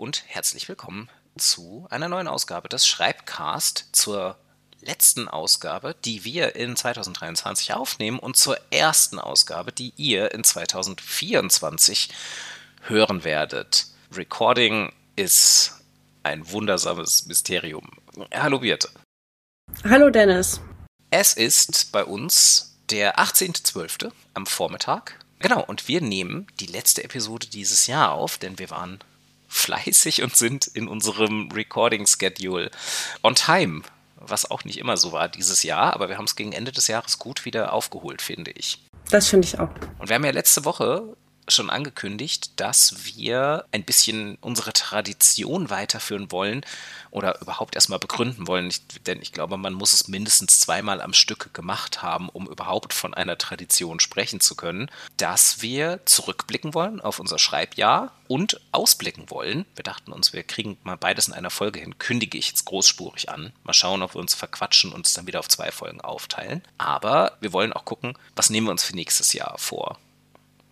Und herzlich willkommen zu einer neuen Ausgabe des Schreibcast zur letzten Ausgabe, die wir in 2023 aufnehmen und zur ersten Ausgabe, die ihr in 2024 hören werdet. Recording ist ein wundersames Mysterium. Hallo Birte. Hallo Dennis. Es ist bei uns der 18.12. am Vormittag. Genau, und wir nehmen die letzte Episode dieses Jahr auf, denn wir waren fleißig und sind in unserem Recording-Schedule on time, was auch nicht immer so war dieses Jahr, aber wir haben es gegen Ende des Jahres gut wieder aufgeholt, finde ich. Das finde ich auch. Und wir haben ja letzte Woche schon angekündigt, dass wir ein bisschen unsere Tradition weiterführen wollen oder überhaupt erstmal begründen wollen. Ich, denn ich glaube, man muss es mindestens zweimal am Stück gemacht haben, um überhaupt von einer Tradition sprechen zu können, dass wir zurückblicken wollen auf unser Schreibjahr und ausblicken wollen. Wir dachten uns, wir kriegen mal beides in einer Folge hin. Kündige ich jetzt großspurig an. Mal schauen, ob wir uns verquatschen und es dann wieder auf zwei Folgen aufteilen. Aber wir wollen auch gucken, was nehmen wir uns für nächstes Jahr vor.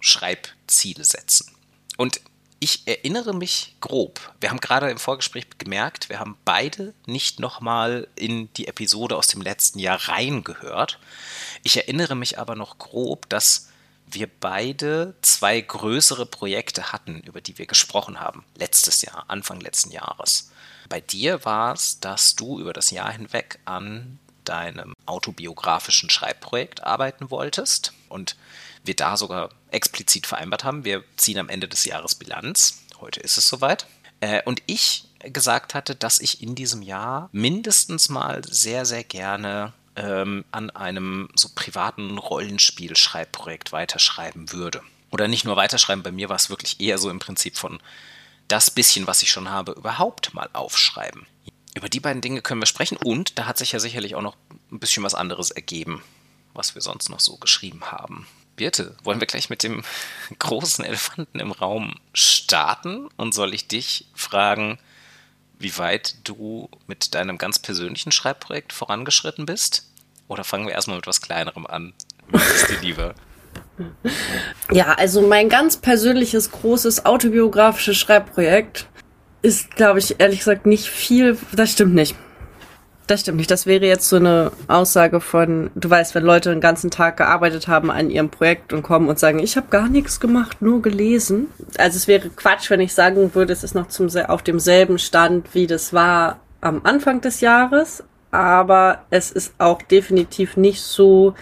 Schreibziele setzen. Und ich erinnere mich grob. Wir haben gerade im Vorgespräch gemerkt, wir haben beide nicht nochmal in die Episode aus dem letzten Jahr reingehört. Ich erinnere mich aber noch grob, dass wir beide zwei größere Projekte hatten, über die wir gesprochen haben, letztes Jahr, Anfang letzten Jahres. Bei dir war es, dass du über das Jahr hinweg an deinem autobiografischen Schreibprojekt arbeiten wolltest und wir da sogar explizit vereinbart haben, wir ziehen am Ende des Jahres Bilanz. Heute ist es soweit. Äh, und ich gesagt hatte, dass ich in diesem Jahr mindestens mal sehr, sehr gerne ähm, an einem so privaten Rollenspiel-Schreibprojekt weiterschreiben würde. Oder nicht nur weiterschreiben, bei mir war es wirklich eher so im Prinzip von das bisschen, was ich schon habe, überhaupt mal aufschreiben. Über die beiden Dinge können wir sprechen und da hat sich ja sicherlich auch noch ein bisschen was anderes ergeben, was wir sonst noch so geschrieben haben. Birte, wollen wir gleich mit dem großen Elefanten im Raum starten? Und soll ich dich fragen, wie weit du mit deinem ganz persönlichen Schreibprojekt vorangeschritten bist? Oder fangen wir erstmal mit was Kleinerem an? Was ist dir lieber? Ja, also mein ganz persönliches, großes autobiografisches Schreibprojekt ist, glaube ich, ehrlich gesagt nicht viel. Das stimmt nicht. Das stimmt nicht. Das wäre jetzt so eine Aussage von, du weißt, wenn Leute den ganzen Tag gearbeitet haben an ihrem Projekt und kommen und sagen, ich habe gar nichts gemacht, nur gelesen. Also es wäre Quatsch, wenn ich sagen würde, es ist noch zum, auf demselben Stand, wie das war am Anfang des Jahres. Aber es ist auch definitiv nicht so,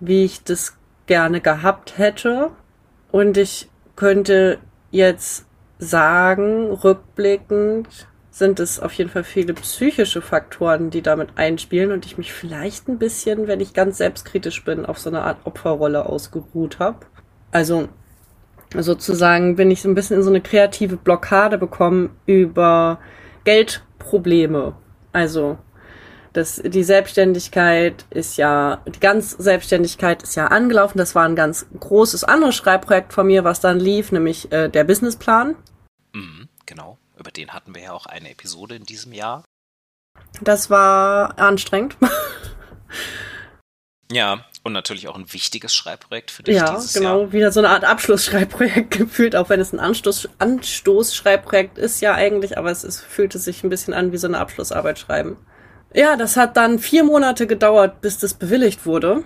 wie ich das gerne gehabt hätte. Und ich könnte jetzt sagen, rückblickend, sind es auf jeden Fall viele psychische Faktoren, die damit einspielen und ich mich vielleicht ein bisschen, wenn ich ganz selbstkritisch bin, auf so eine Art Opferrolle ausgeruht habe. Also sozusagen bin ich so ein bisschen in so eine kreative Blockade bekommen über Geldprobleme. Also das, die Selbstständigkeit ist ja, die ganz Selbstständigkeit ist ja angelaufen. Das war ein ganz großes anderes Schreibprojekt von mir, was dann lief, nämlich äh, der Businessplan. Mhm, genau. Über den hatten wir ja auch eine Episode in diesem Jahr. Das war anstrengend. ja, und natürlich auch ein wichtiges Schreibprojekt für dich ja, dieses genau, Jahr. wieder so eine Art Abschlussschreibprojekt gefühlt, auch wenn es ein Anstoß, Anstoßschreibprojekt ist ja eigentlich, aber es ist, fühlte sich ein bisschen an wie so eine Abschlussarbeit schreiben. Ja, das hat dann vier Monate gedauert, bis das bewilligt wurde.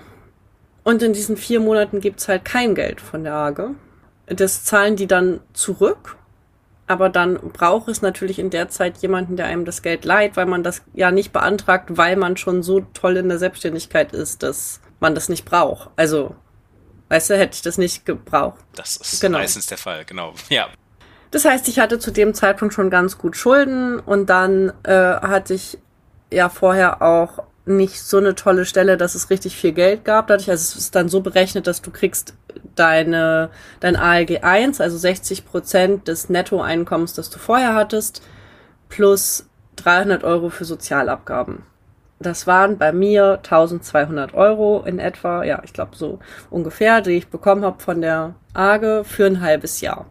Und in diesen vier Monaten gibt's halt kein Geld von der AGE. Das zahlen die dann zurück aber dann braucht es natürlich in der Zeit jemanden, der einem das Geld leiht, weil man das ja nicht beantragt, weil man schon so toll in der Selbstständigkeit ist, dass man das nicht braucht. Also, weißt du, hätte ich das nicht gebraucht. Das ist genau. meistens der Fall, genau. Ja. Das heißt, ich hatte zu dem Zeitpunkt schon ganz gut Schulden und dann äh, hatte ich ja vorher auch nicht so eine tolle Stelle, dass es richtig viel Geld gab. Dadurch, also es ist dann so berechnet, dass du kriegst deine, dein ALG 1, also 60 Prozent des Nettoeinkommens, das du vorher hattest, plus 300 Euro für Sozialabgaben. Das waren bei mir 1200 Euro in etwa, ja, ich glaube so ungefähr, die ich bekommen habe von der AGE für ein halbes Jahr.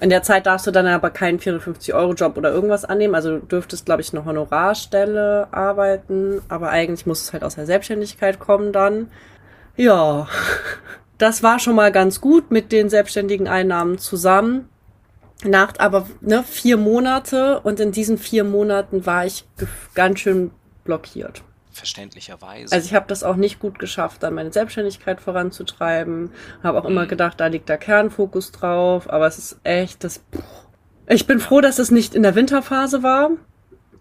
In der Zeit darfst du dann aber keinen 450-Euro-Job oder irgendwas annehmen. Also du dürftest, glaube ich, eine Honorarstelle arbeiten, aber eigentlich muss es halt aus der Selbstständigkeit kommen dann. Ja, das war schon mal ganz gut mit den selbstständigen Einnahmen zusammen. nach aber ne, vier Monate und in diesen vier Monaten war ich ganz schön blockiert. Verständlicherweise. Also ich habe das auch nicht gut geschafft, dann meine Selbstständigkeit voranzutreiben. Habe auch mhm. immer gedacht, da liegt der Kernfokus drauf, aber es ist echt das. Ich bin froh, dass es nicht in der Winterphase war,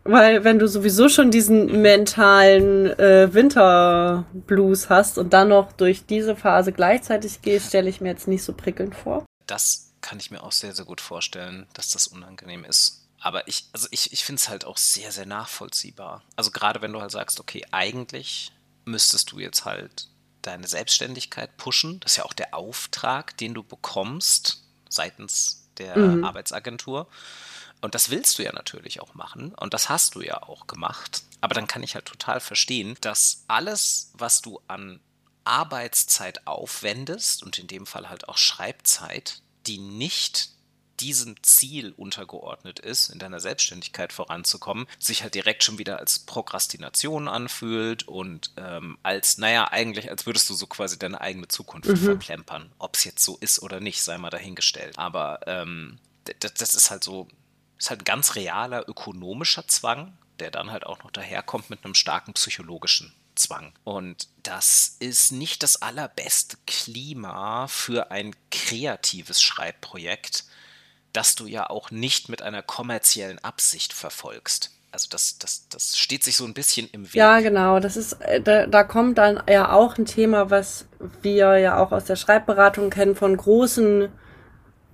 weil wenn du sowieso schon diesen mentalen äh, Winterblues hast und dann noch durch diese Phase gleichzeitig gehst, stelle ich mir jetzt nicht so prickelnd vor. Das kann ich mir auch sehr, sehr gut vorstellen, dass das unangenehm ist. Aber ich, also ich, ich finde es halt auch sehr, sehr nachvollziehbar. Also gerade wenn du halt sagst, okay, eigentlich müsstest du jetzt halt deine Selbstständigkeit pushen. Das ist ja auch der Auftrag, den du bekommst seitens der mhm. Arbeitsagentur. Und das willst du ja natürlich auch machen. Und das hast du ja auch gemacht. Aber dann kann ich halt total verstehen, dass alles, was du an Arbeitszeit aufwendest und in dem Fall halt auch Schreibzeit, die nicht diesem Ziel untergeordnet ist, in deiner Selbstständigkeit voranzukommen, sich halt direkt schon wieder als Prokrastination anfühlt und ähm, als, naja, eigentlich, als würdest du so quasi deine eigene Zukunft mhm. verplempern. Ob es jetzt so ist oder nicht, sei mal dahingestellt. Aber ähm, das, das ist halt so, ist halt ein ganz realer ökonomischer Zwang, der dann halt auch noch daherkommt mit einem starken psychologischen Zwang. Und das ist nicht das allerbeste Klima für ein kreatives Schreibprojekt, das du ja auch nicht mit einer kommerziellen Absicht verfolgst. Also das, das, das steht sich so ein bisschen im Weg. Ja, genau. Das ist, äh, da, da kommt dann ja auch ein Thema, was wir ja auch aus der Schreibberatung kennen, von großen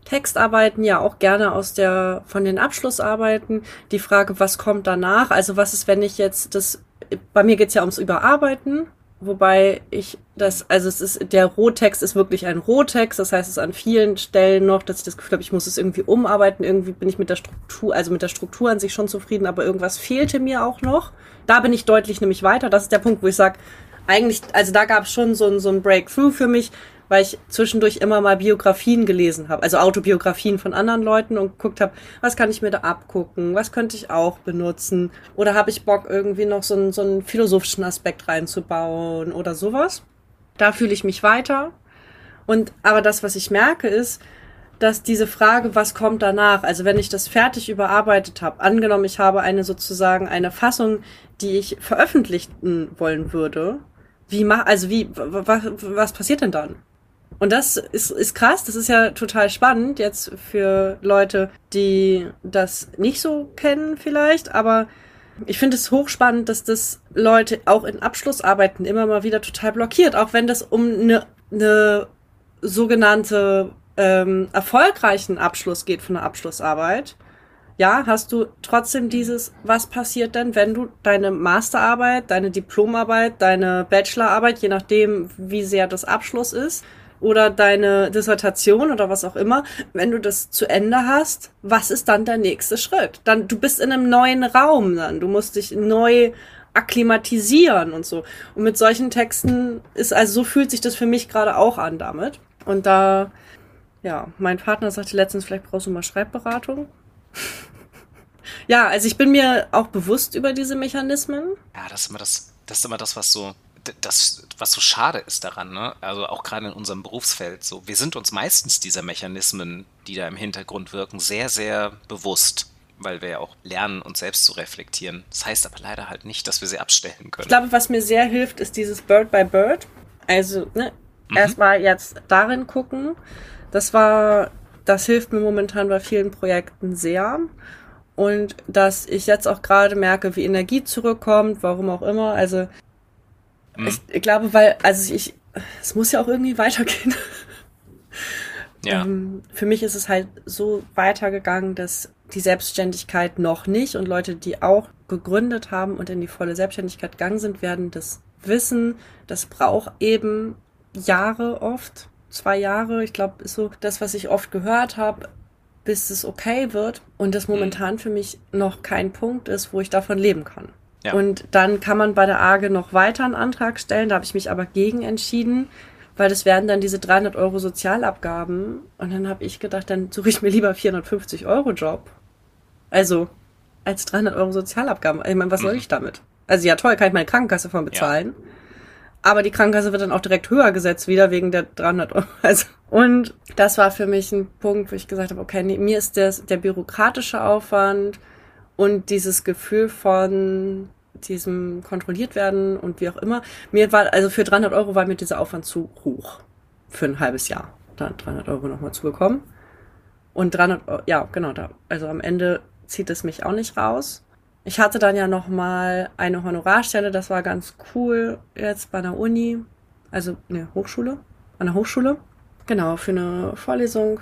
Textarbeiten, ja auch gerne aus der, von den Abschlussarbeiten. Die Frage, was kommt danach? Also was ist, wenn ich jetzt das, bei mir geht's ja ums Überarbeiten Wobei ich das, also es ist, der Rohtext ist wirklich ein Rohtext, das heißt es ist an vielen Stellen noch, dass ich das Gefühl habe, ich muss es irgendwie umarbeiten, irgendwie bin ich mit der Struktur, also mit der Struktur an sich schon zufrieden, aber irgendwas fehlte mir auch noch. Da bin ich deutlich nämlich weiter, das ist der Punkt, wo ich sage, eigentlich, also da gab es schon so ein, so ein Breakthrough für mich, weil ich zwischendurch immer mal Biografien gelesen habe, also Autobiografien von anderen Leuten und geguckt habe, was kann ich mir da abgucken, was könnte ich auch benutzen oder habe ich Bock irgendwie noch so einen, so einen philosophischen Aspekt reinzubauen oder sowas. Da fühle ich mich weiter. Und aber das, was ich merke, ist, dass diese Frage, was kommt danach, also wenn ich das fertig überarbeitet habe, angenommen, ich habe eine sozusagen eine Fassung, die ich veröffentlichen wollen würde, wie mach, also wie, was, was passiert denn dann? Und das ist, ist krass, das ist ja total spannend jetzt für Leute, die das nicht so kennen vielleicht, aber ich finde es hochspannend, dass das Leute auch in Abschlussarbeiten immer mal wieder total blockiert, auch wenn das um eine, eine sogenannte ähm, erfolgreichen Abschluss geht von einer Abschlussarbeit. Ja, hast du trotzdem dieses, was passiert denn, wenn du deine Masterarbeit, deine Diplomarbeit, deine Bachelorarbeit, je nachdem, wie sehr das Abschluss ist, oder deine Dissertation oder was auch immer, wenn du das zu Ende hast, was ist dann der nächste Schritt? Dann, du bist in einem neuen Raum dann, du musst dich neu akklimatisieren und so. Und mit solchen Texten ist, also so fühlt sich das für mich gerade auch an damit. Und da, ja, mein Partner sagte letztens, vielleicht brauchst du mal Schreibberatung. ja, also ich bin mir auch bewusst über diese Mechanismen. Ja, das ist immer das, das ist immer das, was so das, was so schade ist daran, ne? also auch gerade in unserem Berufsfeld, so, wir sind uns meistens dieser Mechanismen, die da im Hintergrund wirken, sehr, sehr bewusst, weil wir ja auch lernen, uns selbst zu reflektieren. Das heißt aber leider halt nicht, dass wir sie abstellen können. Ich glaube, was mir sehr hilft, ist dieses Bird by Bird. Also, ne, mhm. erstmal jetzt darin gucken. Das war, das hilft mir momentan bei vielen Projekten sehr und dass ich jetzt auch gerade merke, wie Energie zurückkommt, warum auch immer. Also Mhm. Ich, glaube, weil, also ich, es muss ja auch irgendwie weitergehen. Ja. Ähm, für mich ist es halt so weitergegangen, dass die Selbstständigkeit noch nicht und Leute, die auch gegründet haben und in die volle Selbstständigkeit gegangen sind, werden das wissen. Das braucht eben Jahre oft, zwei Jahre. Ich glaube, ist so das, was ich oft gehört habe, bis es okay wird und das mhm. momentan für mich noch kein Punkt ist, wo ich davon leben kann. Ja. Und dann kann man bei der AGE noch weiter einen Antrag stellen. Da habe ich mich aber gegen entschieden, weil das werden dann diese 300 Euro Sozialabgaben. Und dann habe ich gedacht, dann suche ich mir lieber 450 Euro Job. Also als 300 Euro Sozialabgaben. Ich meine, was soll mhm. ich damit? Also ja, toll, kann ich meine Krankenkasse von bezahlen. Ja. aber die Krankenkasse wird dann auch direkt höher gesetzt, wieder wegen der 300 Euro. Also, und das war für mich ein Punkt, wo ich gesagt habe, okay, nee, mir ist das, der bürokratische Aufwand und dieses Gefühl von diesem kontrolliert werden und wie auch immer. Mir war, also für 300 Euro war mir dieser Aufwand zu hoch. Für ein halbes Jahr. Dann 300 Euro nochmal zu bekommen. Und 300 Euro, ja, genau, da. Also am Ende zieht es mich auch nicht raus. Ich hatte dann ja noch mal eine Honorarstelle, das war ganz cool jetzt bei einer Uni, also eine Hochschule, an der Hochschule. Genau, für eine Vorlesung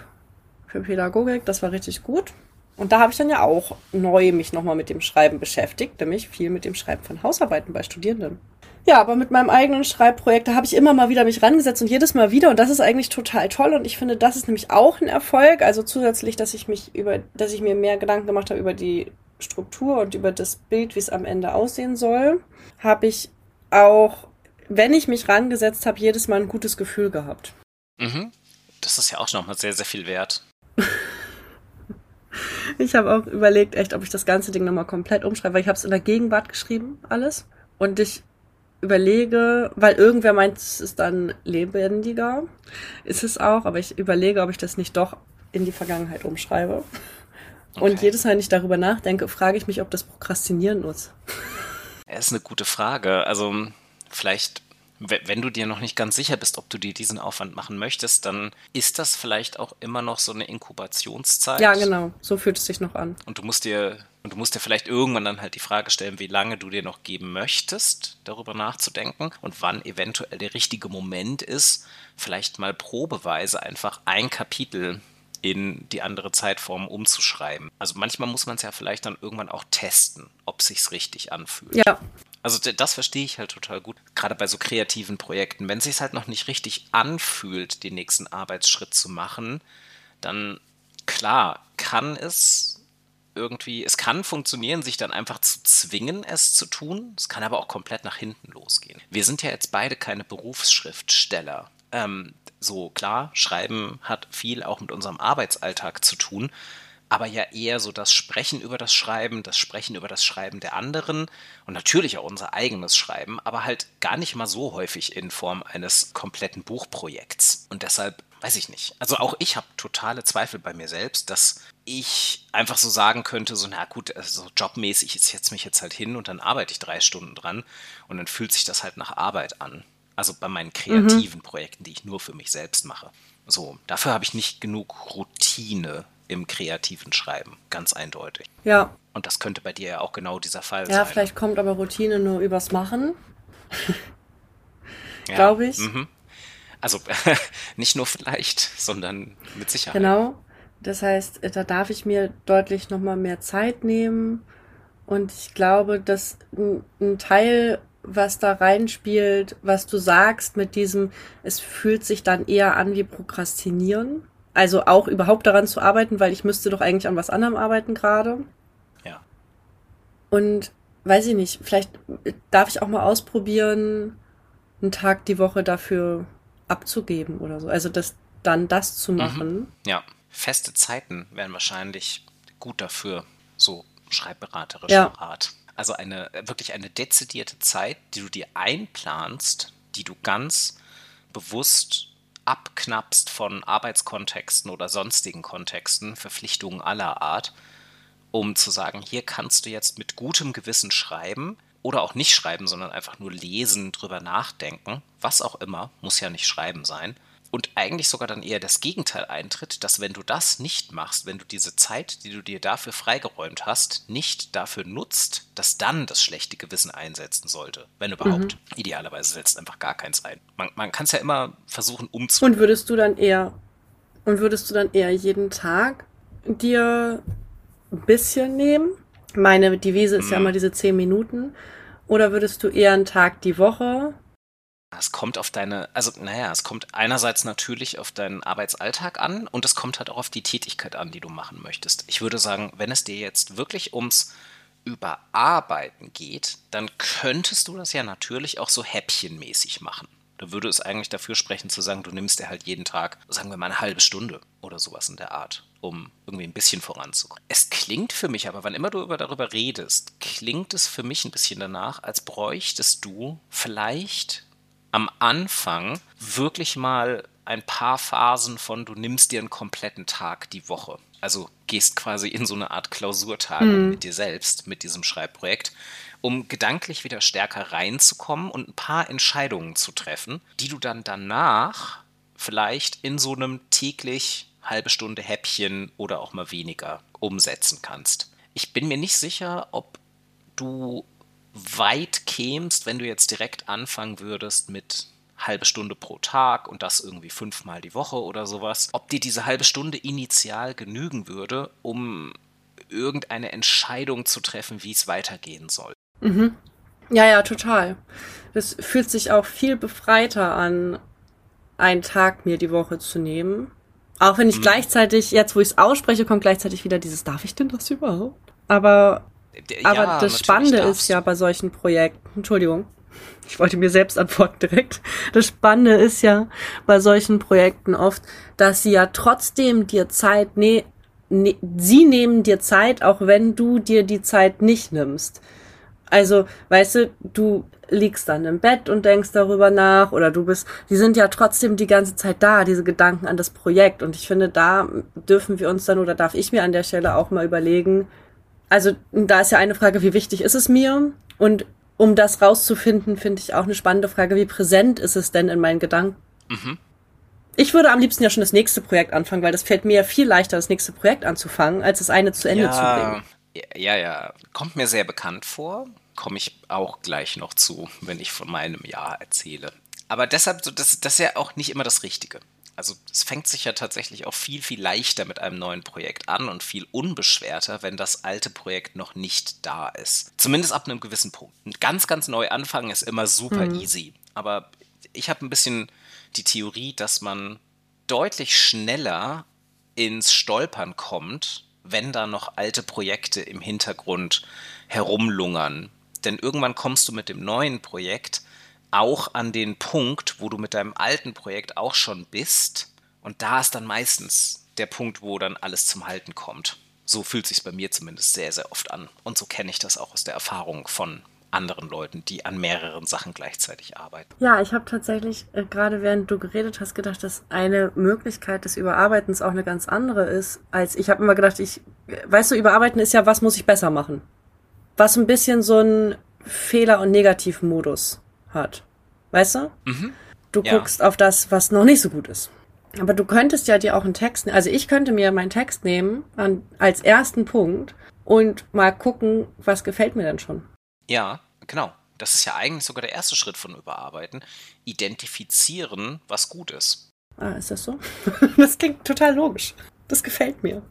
für Pädagogik, das war richtig gut. Und da habe ich dann ja auch neu mich nochmal mit dem Schreiben beschäftigt, nämlich viel mit dem Schreiben von Hausarbeiten bei Studierenden. Ja, aber mit meinem eigenen Schreibprojekt, da habe ich immer mal wieder mich rangesetzt und jedes Mal wieder und das ist eigentlich total toll und ich finde, das ist nämlich auch ein Erfolg, also zusätzlich, dass ich mich über, dass ich mir mehr Gedanken gemacht habe über die Struktur und über das Bild, wie es am Ende aussehen soll, habe ich auch, wenn ich mich rangesetzt habe, jedes Mal ein gutes Gefühl gehabt. Mhm. Das ist ja auch nochmal sehr, sehr viel wert. ich habe auch überlegt, echt, ob ich das ganze Ding nochmal komplett umschreibe, weil ich habe es in der Gegenwart geschrieben, alles. Und ich überlege, weil irgendwer meint, es ist dann lebendiger. Ist es auch, aber ich überlege, ob ich das nicht doch in die Vergangenheit umschreibe. Okay. Und jedes Mal, wenn ich darüber nachdenke, frage ich mich, ob das Prokrastinieren ist. Das ist eine gute Frage. Also vielleicht, wenn du dir noch nicht ganz sicher bist, ob du dir diesen Aufwand machen möchtest, dann ist das vielleicht auch immer noch so eine Inkubationszeit. Ja, genau. So fühlt es sich noch an. Und du musst dir und du musst dir vielleicht irgendwann dann halt die Frage stellen, wie lange du dir noch geben möchtest, darüber nachzudenken und wann eventuell der richtige Moment ist, vielleicht mal probeweise einfach ein Kapitel in die andere Zeitform umzuschreiben. Also manchmal muss man es ja vielleicht dann irgendwann auch testen, ob sich's richtig anfühlt. Ja. Also das verstehe ich halt total gut, gerade bei so kreativen Projekten. Wenn es sich halt noch nicht richtig anfühlt, den nächsten Arbeitsschritt zu machen, dann klar kann es irgendwie, es kann funktionieren, sich dann einfach zu zwingen, es zu tun. Es kann aber auch komplett nach hinten losgehen. Wir sind ja jetzt beide keine Berufsschriftsteller. Ähm, so klar, Schreiben hat viel auch mit unserem Arbeitsalltag zu tun, aber ja eher so das Sprechen über das Schreiben, das Sprechen über das Schreiben der anderen und natürlich auch unser eigenes Schreiben, aber halt gar nicht mal so häufig in Form eines kompletten Buchprojekts. Und deshalb weiß ich nicht. Also auch ich habe totale Zweifel bei mir selbst, dass ich einfach so sagen könnte, so na gut, also jobmäßig ist jetzt mich jetzt halt hin und dann arbeite ich drei Stunden dran und dann fühlt sich das halt nach Arbeit an. Also bei meinen kreativen mhm. Projekten, die ich nur für mich selbst mache. So, dafür habe ich nicht genug Routine im kreativen Schreiben, ganz eindeutig. Ja. Und das könnte bei dir ja auch genau dieser Fall ja, sein. Ja, vielleicht kommt aber Routine nur übers Machen. ja. Glaube ich. Mhm. Also nicht nur vielleicht, sondern mit Sicherheit. Genau. Das heißt, da darf ich mir deutlich nochmal mehr Zeit nehmen. Und ich glaube, dass ein Teil was da reinspielt, was du sagst mit diesem, es fühlt sich dann eher an wie Prokrastinieren. Also auch überhaupt daran zu arbeiten, weil ich müsste doch eigentlich an was anderem arbeiten gerade. Ja. Und weiß ich nicht, vielleicht darf ich auch mal ausprobieren, einen Tag die Woche dafür abzugeben oder so. Also das dann das zu mhm. machen. Mhm. Ja, feste Zeiten wären wahrscheinlich gut dafür, so schreibberaterischer ja. Art. Also eine wirklich eine dezidierte Zeit, die du dir einplanst, die du ganz bewusst abknappst von Arbeitskontexten oder sonstigen Kontexten, Verpflichtungen aller Art, um zu sagen, hier kannst du jetzt mit gutem Gewissen schreiben oder auch nicht schreiben, sondern einfach nur lesen, drüber nachdenken, was auch immer, muss ja nicht schreiben sein und eigentlich sogar dann eher das Gegenteil eintritt, dass wenn du das nicht machst, wenn du diese Zeit, die du dir dafür freigeräumt hast, nicht dafür nutzt, dass dann das schlechte Gewissen einsetzen sollte. Wenn überhaupt. Mhm. Idealerweise setzt einfach gar keins ein. Man, man kann es ja immer versuchen umzusetzen. Und würdest du dann eher, und würdest du dann eher jeden Tag dir ein bisschen nehmen? Meine Devise ist mhm. ja immer diese zehn Minuten. Oder würdest du eher einen Tag die Woche es kommt auf deine, also naja, es kommt einerseits natürlich auf deinen Arbeitsalltag an und es kommt halt auch auf die Tätigkeit an, die du machen möchtest. Ich würde sagen, wenn es dir jetzt wirklich ums Überarbeiten geht, dann könntest du das ja natürlich auch so häppchenmäßig machen. Da würde es eigentlich dafür sprechen zu sagen, du nimmst dir halt jeden Tag, sagen wir mal, eine halbe Stunde oder sowas in der Art, um irgendwie ein bisschen voranzukommen. Es klingt für mich aber, wann immer du darüber redest, klingt es für mich ein bisschen danach, als bräuchtest du vielleicht am Anfang wirklich mal ein paar Phasen von, du nimmst dir einen kompletten Tag die Woche. Also gehst quasi in so eine Art Klausurtagung mhm. mit dir selbst, mit diesem Schreibprojekt, um gedanklich wieder stärker reinzukommen und ein paar Entscheidungen zu treffen, die du dann danach vielleicht in so einem täglich halbe Stunde Häppchen oder auch mal weniger umsetzen kannst. Ich bin mir nicht sicher, ob du weit kämst, wenn du jetzt direkt anfangen würdest mit halbe Stunde pro Tag und das irgendwie fünfmal die Woche oder sowas, ob dir diese halbe Stunde initial genügen würde, um irgendeine Entscheidung zu treffen, wie es weitergehen soll. Mhm. Ja, ja, total. Es fühlt sich auch viel befreiter an, einen Tag mir die Woche zu nehmen. Auch wenn ich mhm. gleichzeitig, jetzt wo ich es ausspreche, kommt gleichzeitig wieder dieses, darf ich denn das überhaupt? Aber, ja, aber das Spannende darfst. ist ja bei solchen Projekten, Entschuldigung, ich wollte mir selbst antworten direkt. Das Spannende ist ja bei solchen Projekten oft, dass sie ja trotzdem dir Zeit, ne, ne, sie nehmen dir Zeit, auch wenn du dir die Zeit nicht nimmst. Also, weißt du, du liegst dann im Bett und denkst darüber nach oder du bist, die sind ja trotzdem die ganze Zeit da, diese Gedanken an das Projekt. Und ich finde, da dürfen wir uns dann oder darf ich mir an der Stelle auch mal überlegen, also da ist ja eine Frage, wie wichtig ist es mir? Und um das rauszufinden, finde ich auch eine spannende Frage, wie präsent ist es denn in meinen Gedanken? Mhm. Ich würde am liebsten ja schon das nächste Projekt anfangen, weil das fällt mir ja viel leichter, das nächste Projekt anzufangen, als das eine zu Ende ja, zu bringen. Ja, ja, kommt mir sehr bekannt vor. Komme ich auch gleich noch zu, wenn ich von meinem Jahr erzähle. Aber deshalb, das, das ist ja auch nicht immer das Richtige also es fängt sich ja tatsächlich auch viel, viel leichter mit einem neuen Projekt an und viel unbeschwerter, wenn das alte Projekt noch nicht da ist. Zumindest ab einem gewissen Punkt. Ganz, ganz neu anfangen ist immer super mhm. easy. Aber ich habe ein bisschen die Theorie, dass man deutlich schneller ins Stolpern kommt, wenn da noch alte Projekte im Hintergrund herumlungern. Denn irgendwann kommst du mit dem neuen Projekt auch an den Punkt, wo du mit deinem alten Projekt auch schon bist. Und da ist dann meistens der Punkt, wo dann alles zum Halten kommt. So fühlt sich bei mir zumindest sehr, sehr oft an. Und so kenne ich das auch aus der Erfahrung von anderen Leuten, die an mehreren Sachen gleichzeitig arbeiten. Ja, ich habe tatsächlich äh, gerade während du geredet hast gedacht, dass eine Möglichkeit des Überarbeitens auch eine ganz andere ist, als ich habe immer gedacht, ich weißt du, überarbeiten ist ja, was muss ich besser machen? Was ein bisschen so ein Fehler- und Negativmodus hat. Weißt du? Mhm. Du ja. guckst auf das, was noch nicht so gut ist. Aber du könntest ja dir auch einen Text, also ich könnte mir meinen Text nehmen an, als ersten Punkt und mal gucken, was gefällt mir denn schon. Ja, genau. Das ist ja eigentlich sogar der erste Schritt von Überarbeiten. Identifizieren, was gut ist. Ah, ist das so? das klingt total logisch. Das gefällt mir.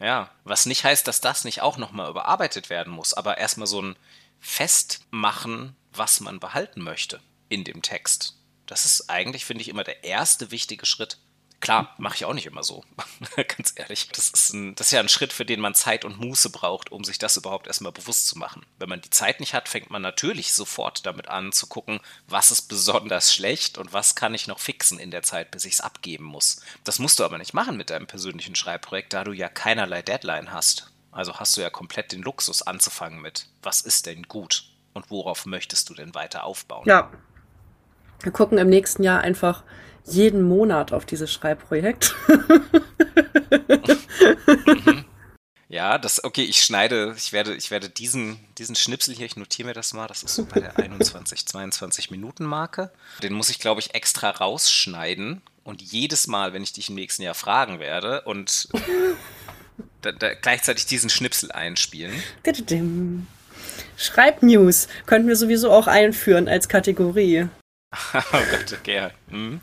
Ja, was nicht heißt, dass das nicht auch nochmal überarbeitet werden muss, aber erstmal so ein Festmachen was man behalten möchte in dem Text. Das ist eigentlich, finde ich, immer der erste wichtige Schritt. Klar, mache ich auch nicht immer so, ganz ehrlich. Das ist, ein, das ist ja ein Schritt, für den man Zeit und Muße braucht, um sich das überhaupt erstmal bewusst zu machen. Wenn man die Zeit nicht hat, fängt man natürlich sofort damit an zu gucken, was ist besonders schlecht und was kann ich noch fixen in der Zeit, bis ich es abgeben muss. Das musst du aber nicht machen mit deinem persönlichen Schreibprojekt, da du ja keinerlei Deadline hast. Also hast du ja komplett den Luxus anzufangen mit, was ist denn gut? Und worauf möchtest du denn weiter aufbauen? Ja. Wir gucken im nächsten Jahr einfach jeden Monat auf dieses Schreibprojekt. Ja, das, okay, ich schneide, ich werde, ich werde diesen, diesen Schnipsel hier, ich notiere mir das mal, das ist so bei der 21, 22 Minuten Marke. Den muss ich, glaube ich, extra rausschneiden und jedes Mal, wenn ich dich im nächsten Jahr fragen werde und da, da gleichzeitig diesen Schnipsel einspielen. Schreibnews könnten wir sowieso auch einführen als Kategorie. oh Gott, okay. Hm.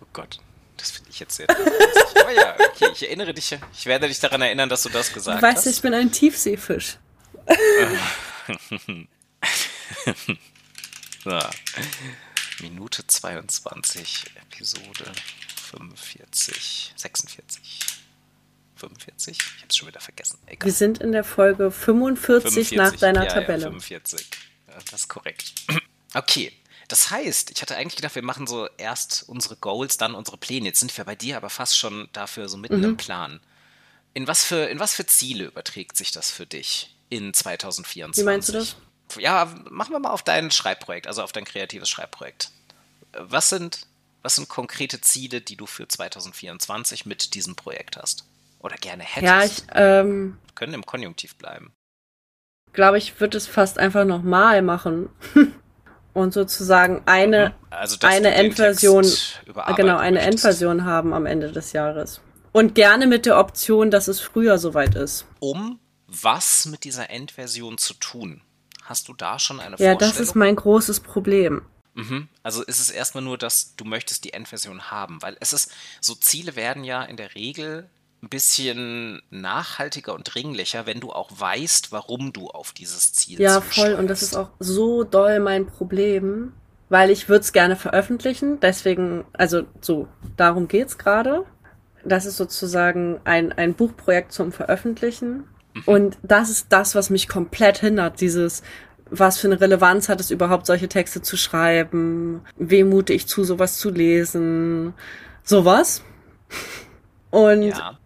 Oh Gott, das finde ich jetzt sehr. Aber ja, okay, ich erinnere dich, ich werde dich daran erinnern, dass du das gesagt du weißt, hast. Ich bin ein Tiefseefisch. so. Minute 22, Episode 45, 46. 45? Ich habe es schon wieder vergessen. Egal. Wir sind in der Folge 45, 45 nach deiner ja, Tabelle. Ja, 45. Ja, das ist korrekt. Okay. Das heißt, ich hatte eigentlich gedacht, wir machen so erst unsere Goals, dann unsere Pläne. Jetzt sind wir bei dir aber fast schon dafür so mitten mhm. im Plan. In was, für, in was für Ziele überträgt sich das für dich in 2024? Wie meinst du das? Ja, machen wir mal auf dein Schreibprojekt, also auf dein kreatives Schreibprojekt. was sind, was sind konkrete Ziele, die du für 2024 mit diesem Projekt hast? Oder gerne hättest? Ja, ich ähm, können im Konjunktiv bleiben. Glaube ich, würde es fast einfach nochmal machen. und sozusagen eine, mhm. also, eine Endversion, genau, eine möchtest. Endversion haben am Ende des Jahres. Und gerne mit der Option, dass es früher soweit ist. Um was mit dieser Endversion zu tun? Hast du da schon eine ja, Vorstellung? Ja, das ist mein großes Problem. Mhm. Also ist es erstmal nur, dass du möchtest die Endversion haben, weil es ist, so Ziele werden ja in der Regel ein bisschen nachhaltiger und dringlicher, wenn du auch weißt, warum du auf dieses Ziel Ja, voll. Und das ist auch so doll mein Problem, weil ich würde es gerne veröffentlichen. Deswegen, also so, darum geht's gerade. Das ist sozusagen ein, ein Buchprojekt zum Veröffentlichen. Mhm. Und das ist das, was mich komplett hindert, dieses, was für eine Relevanz hat es überhaupt, solche Texte zu schreiben? Wem mute ich zu, sowas zu lesen? Sowas. Und ja.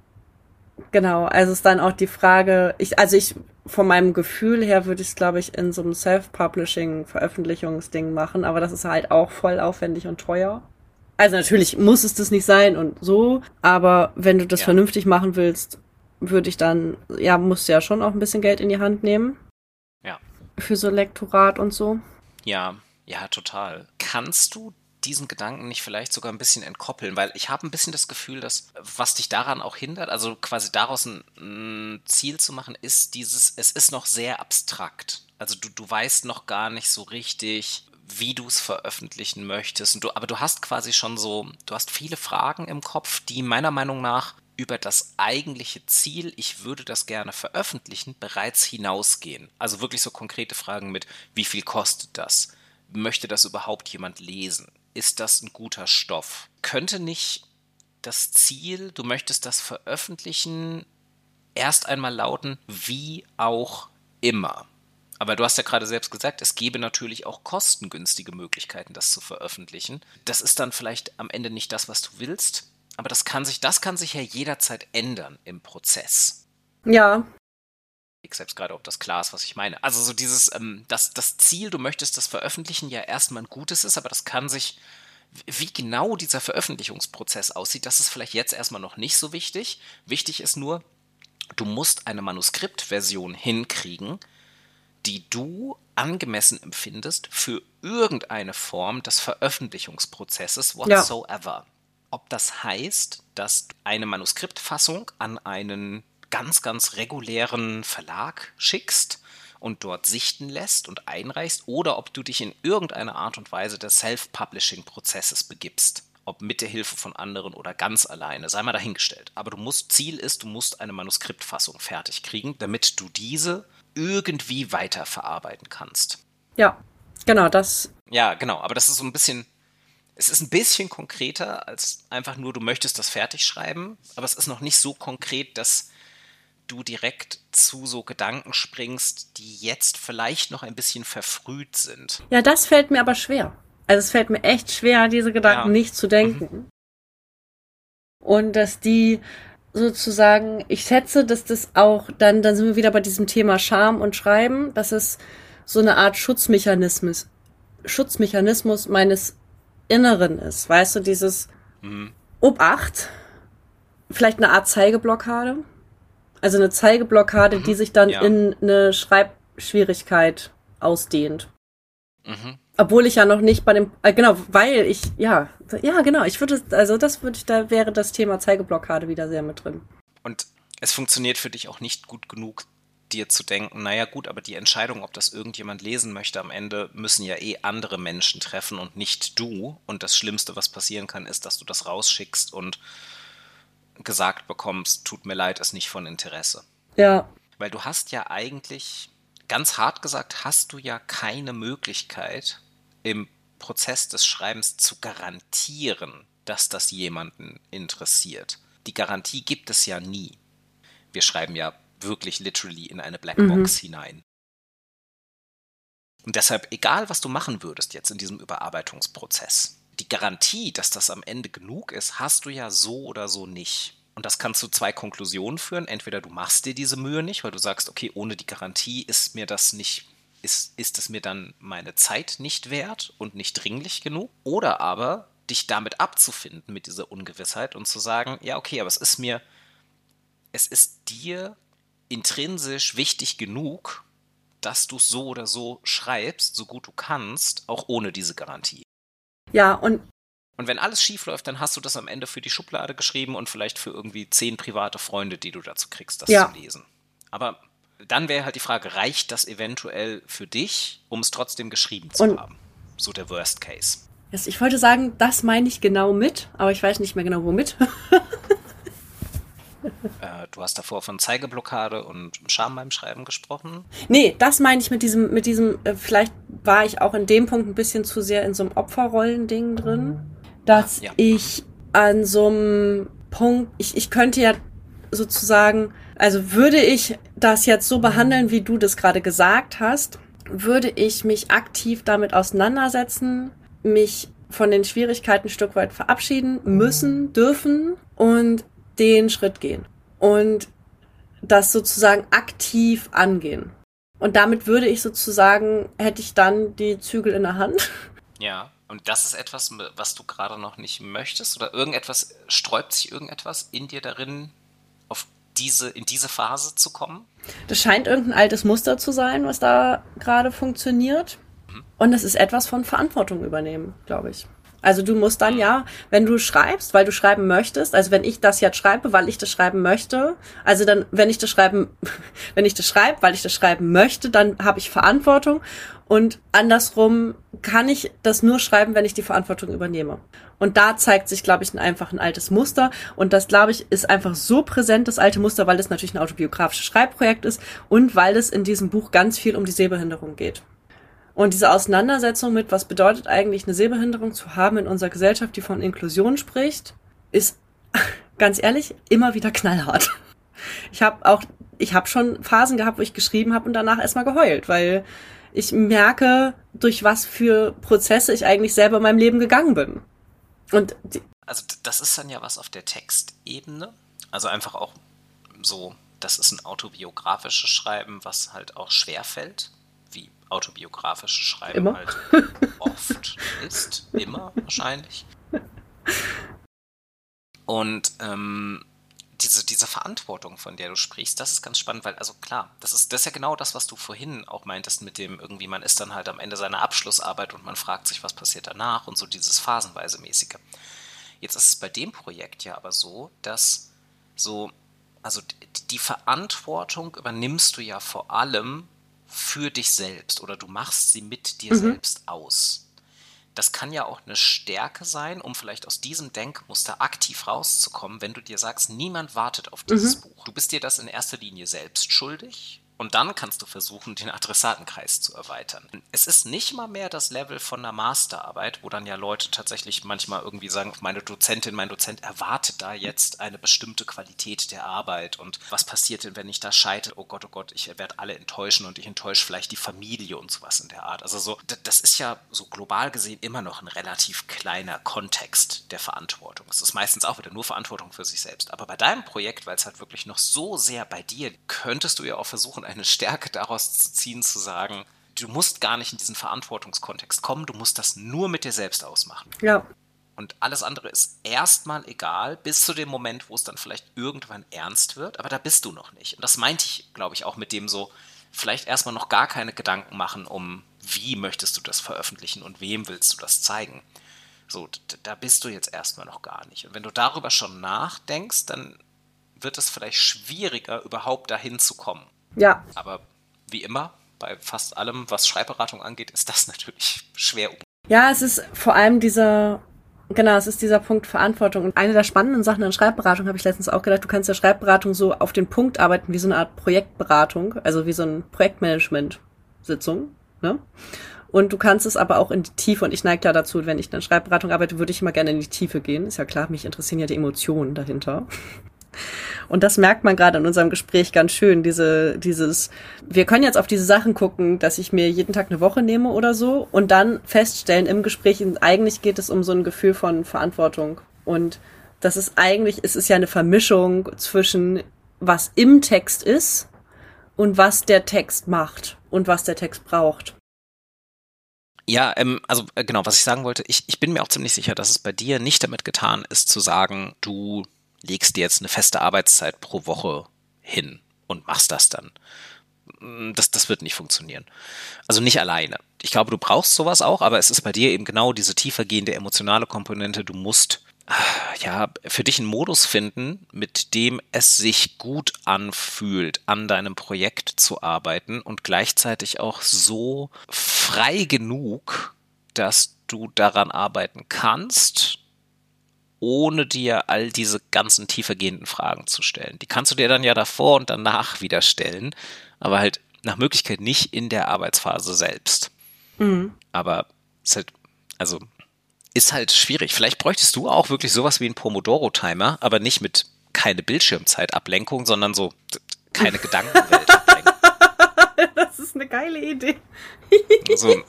Genau, also ist dann auch die Frage, ich, also ich, von meinem Gefühl her würde ich es, glaube ich, in so einem Self-Publishing-Veröffentlichungsding machen, aber das ist halt auch voll aufwendig und teuer. Also natürlich muss es das nicht sein und so, aber wenn du das ja. vernünftig machen willst, würde ich dann, ja, musst du ja schon auch ein bisschen Geld in die Hand nehmen. Ja. Für so Lektorat und so. Ja, ja, total. Kannst du diesen Gedanken nicht vielleicht sogar ein bisschen entkoppeln? Weil ich habe ein bisschen das Gefühl, dass was dich daran auch hindert, also quasi daraus ein, ein Ziel zu machen, ist dieses, es ist noch sehr abstrakt. Also du, du weißt noch gar nicht so richtig, wie du es veröffentlichen möchtest. Du, aber du hast quasi schon so, du hast viele Fragen im Kopf, die meiner Meinung nach über das eigentliche Ziel, ich würde das gerne veröffentlichen, bereits hinausgehen. Also wirklich so konkrete Fragen mit, wie viel kostet das? Möchte das überhaupt jemand lesen? Ist das ein guter Stoff? Könnte nicht das Ziel, du möchtest das veröffentlichen, erst einmal lauten, wie auch immer? Aber du hast ja gerade selbst gesagt, es gäbe natürlich auch kostengünstige Möglichkeiten, das zu veröffentlichen. Das ist dann vielleicht am Ende nicht das, was du willst, aber das kann sich, das kann sich ja jederzeit ändern im Prozess. Ja, ich selbst gerade, ob das klar ist, was ich meine. Also so dieses, ähm, das, das Ziel, du möchtest das Veröffentlichen ja erstmal ein gutes ist, aber das kann sich, wie genau dieser Veröffentlichungsprozess aussieht, das ist vielleicht jetzt erstmal noch nicht so wichtig. Wichtig ist nur, du musst eine Manuskriptversion hinkriegen, die du angemessen empfindest für irgendeine Form des Veröffentlichungsprozesses whatsoever. Ja. Ob das heißt, dass eine Manuskriptfassung an einen ganz, ganz regulären Verlag schickst und dort sichten lässt und einreichst oder ob du dich in irgendeiner Art und Weise des Self-Publishing-Prozesses begibst. Ob mit der Hilfe von anderen oder ganz alleine, sei mal dahingestellt. Aber du musst, Ziel ist, du musst eine Manuskriptfassung fertig kriegen, damit du diese irgendwie weiterverarbeiten kannst. Ja, genau, das. Ja, genau, aber das ist so ein bisschen, es ist ein bisschen konkreter als einfach nur, du möchtest das fertig schreiben, aber es ist noch nicht so konkret, dass du direkt zu so Gedanken springst, die jetzt vielleicht noch ein bisschen verfrüht sind. Ja, das fällt mir aber schwer. Also es fällt mir echt schwer, diese Gedanken ja. nicht zu denken. Mhm. Und dass die sozusagen, ich schätze, dass das auch, dann, dann sind wir wieder bei diesem Thema Scham und Schreiben, dass es so eine Art Schutzmechanismus, Schutzmechanismus meines Inneren ist. Weißt du, dieses mhm. Obacht, vielleicht eine Art Zeigeblockade also eine Zeigeblockade, mhm. die sich dann ja. in eine Schreibschwierigkeit ausdehnt. Mhm. Obwohl ich ja noch nicht bei dem, äh, genau, weil ich, ja, ja, genau, ich würde, also das würde ich, da wäre das Thema Zeigeblockade wieder sehr mit drin. Und es funktioniert für dich auch nicht gut genug, dir zu denken, naja gut, aber die Entscheidung, ob das irgendjemand lesen möchte am Ende, müssen ja eh andere Menschen treffen und nicht du. Und das Schlimmste, was passieren kann, ist, dass du das rausschickst und gesagt bekommst, tut mir leid, ist nicht von Interesse. Ja. Weil du hast ja eigentlich, ganz hart gesagt, hast du ja keine Möglichkeit im Prozess des Schreibens zu garantieren, dass das jemanden interessiert. Die Garantie gibt es ja nie. Wir schreiben ja wirklich literally in eine Blackbox mhm. hinein. Und deshalb, egal was du machen würdest jetzt in diesem Überarbeitungsprozess, die Garantie, dass das am Ende genug ist, hast du ja so oder so nicht. Und das kann zu zwei Konklusionen führen. Entweder du machst dir diese Mühe nicht, weil du sagst, okay, ohne die Garantie ist mir das nicht, ist, ist es mir dann meine Zeit nicht wert und nicht dringlich genug? Oder aber dich damit abzufinden mit dieser Ungewissheit und zu sagen, ja, okay, aber es ist mir, es ist dir intrinsisch wichtig genug, dass du so oder so schreibst, so gut du kannst, auch ohne diese Garantie. Ja, und und wenn alles schief läuft, dann hast du das am Ende für die Schublade geschrieben und vielleicht für irgendwie zehn private Freunde, die du dazu kriegst, das ja. zu lesen. Aber dann wäre halt die Frage, reicht das eventuell für dich, um es trotzdem geschrieben zu und haben? So der Worst Case. Ich wollte sagen, das meine ich genau mit, aber ich weiß nicht mehr genau womit. äh, du hast davor von Zeigeblockade und Scham beim Schreiben gesprochen. Nee, das meine ich mit diesem, mit diesem, äh, vielleicht war ich auch in dem Punkt ein bisschen zu sehr in so einem Opferrollending drin, dass ja. ich an so einem Punkt, ich, ich könnte ja sozusagen, also würde ich das jetzt so behandeln, wie du das gerade gesagt hast, würde ich mich aktiv damit auseinandersetzen, mich von den Schwierigkeiten ein Stück weit verabschieden müssen, dürfen und den Schritt gehen und das sozusagen aktiv angehen. Und damit würde ich sozusagen, hätte ich dann die Zügel in der Hand. Ja, und das ist etwas, was du gerade noch nicht möchtest? Oder irgendetwas, sträubt sich irgendetwas in dir darin, auf diese, in diese Phase zu kommen? Das scheint irgendein altes Muster zu sein, was da gerade funktioniert. Mhm. Und es ist etwas von Verantwortung übernehmen, glaube ich. Also du musst dann ja, wenn du schreibst, weil du schreiben möchtest, also wenn ich das jetzt schreibe, weil ich das schreiben möchte, also dann, wenn ich das schreiben, wenn ich das schreibe, weil ich das schreiben möchte, dann habe ich Verantwortung und andersrum kann ich das nur schreiben, wenn ich die Verantwortung übernehme. Und da zeigt sich, glaube ich, einfach ein altes Muster. Und das, glaube ich, ist einfach so präsent, das alte Muster, weil das natürlich ein autobiografisches Schreibprojekt ist und weil es in diesem Buch ganz viel um die Sehbehinderung geht. Und diese Auseinandersetzung mit, was bedeutet eigentlich eine Sehbehinderung zu haben in unserer Gesellschaft, die von Inklusion spricht, ist ganz ehrlich immer wieder knallhart. Ich habe auch, ich habe schon Phasen gehabt, wo ich geschrieben habe und danach erstmal geheult, weil ich merke, durch was für Prozesse ich eigentlich selber in meinem Leben gegangen bin. Und also das ist dann ja was auf der Textebene, also einfach auch so, das ist ein autobiografisches Schreiben, was halt auch schwer fällt autobiografische Schreiben immer? halt oft ist. Immer wahrscheinlich. Und ähm, diese, diese Verantwortung, von der du sprichst, das ist ganz spannend, weil, also klar, das ist, das ist ja genau das, was du vorhin auch meintest mit dem, irgendwie, man ist dann halt am Ende seiner Abschlussarbeit und man fragt sich, was passiert danach und so dieses phasenweise mäßige. Jetzt ist es bei dem Projekt ja aber so, dass so, also die Verantwortung übernimmst du ja vor allem für dich selbst oder du machst sie mit dir mhm. selbst aus. Das kann ja auch eine Stärke sein, um vielleicht aus diesem Denkmuster aktiv rauszukommen, wenn du dir sagst, niemand wartet auf dieses mhm. Buch. Du bist dir das in erster Linie selbst schuldig und dann kannst du versuchen, den Adressatenkreis zu erweitern. Es ist nicht mal mehr das Level von einer Masterarbeit, wo dann ja Leute tatsächlich manchmal irgendwie sagen, meine Dozentin, mein Dozent erwartet da jetzt eine bestimmte Qualität der Arbeit und was passiert denn, wenn ich da scheitere? Oh Gott, oh Gott, ich werde alle enttäuschen und ich enttäusche vielleicht die Familie und sowas in der Art. Also so, das ist ja so global gesehen immer noch ein relativ kleiner Kontext der Verantwortung. Es ist meistens auch wieder nur Verantwortung für sich selbst. Aber bei deinem Projekt, weil es halt wirklich noch so sehr bei dir, könntest du ja auch versuchen, und eine Stärke daraus zu ziehen, zu sagen, du musst gar nicht in diesen Verantwortungskontext kommen, du musst das nur mit dir selbst ausmachen. Ja. Und alles andere ist erstmal egal, bis zu dem Moment, wo es dann vielleicht irgendwann ernst wird, aber da bist du noch nicht. Und das meinte ich, glaube ich, auch mit dem so, vielleicht erstmal noch gar keine Gedanken machen, um wie möchtest du das veröffentlichen und wem willst du das zeigen. So, da bist du jetzt erstmal noch gar nicht. Und wenn du darüber schon nachdenkst, dann wird es vielleicht schwieriger, überhaupt dahin zu kommen. Ja. Aber wie immer, bei fast allem, was Schreibberatung angeht, ist das natürlich schwer. Ja, es ist vor allem dieser, genau, es ist dieser Punkt Verantwortung. Und eine der spannenden Sachen an Schreibberatung habe ich letztens auch gedacht, du kannst ja Schreibberatung so auf den Punkt arbeiten, wie so eine Art Projektberatung, also wie so ein Projektmanagement-Sitzung, ne? Und du kannst es aber auch in die Tiefe, und ich neige da dazu, wenn ich in Schreibberatung arbeite, würde ich immer gerne in die Tiefe gehen. Ist ja klar, mich interessieren ja die Emotionen dahinter. Und das merkt man gerade in unserem Gespräch ganz schön, diese, dieses, wir können jetzt auf diese Sachen gucken, dass ich mir jeden Tag eine Woche nehme oder so und dann feststellen im Gespräch, eigentlich geht es um so ein Gefühl von Verantwortung. Und das ist eigentlich, es ist ja eine Vermischung zwischen was im Text ist und was der Text macht und was der Text braucht. Ja, ähm, also äh, genau, was ich sagen wollte, ich, ich bin mir auch ziemlich sicher, dass es bei dir nicht damit getan ist, zu sagen, du legst dir jetzt eine feste Arbeitszeit pro Woche hin und machst das dann. Mm, das, das wird nicht funktionieren. Also nicht alleine. Ich glaube, du brauchst sowas auch, aber es ist bei dir eben genau diese tiefergehende emotionale Komponente. Du musst ja, für dich einen Modus finden, mit dem es sich gut anfühlt, an deinem Projekt zu arbeiten und gleichzeitig auch so frei genug, dass du daran arbeiten kannst, ohne dir all diese ganzen tiefergehenden Fragen zu stellen. Die kannst du dir dann ja davor und danach wieder stellen, aber halt nach Möglichkeit nicht in der Arbeitsphase selbst. Mhm. Aber es ist halt, also ist halt schwierig. Vielleicht bräuchtest du auch wirklich sowas wie einen Pomodoro-Timer, aber nicht mit keine Bildschirmzeitablenkung, sondern so keine Gedankenweltablenkung. das ist eine geile Idee. so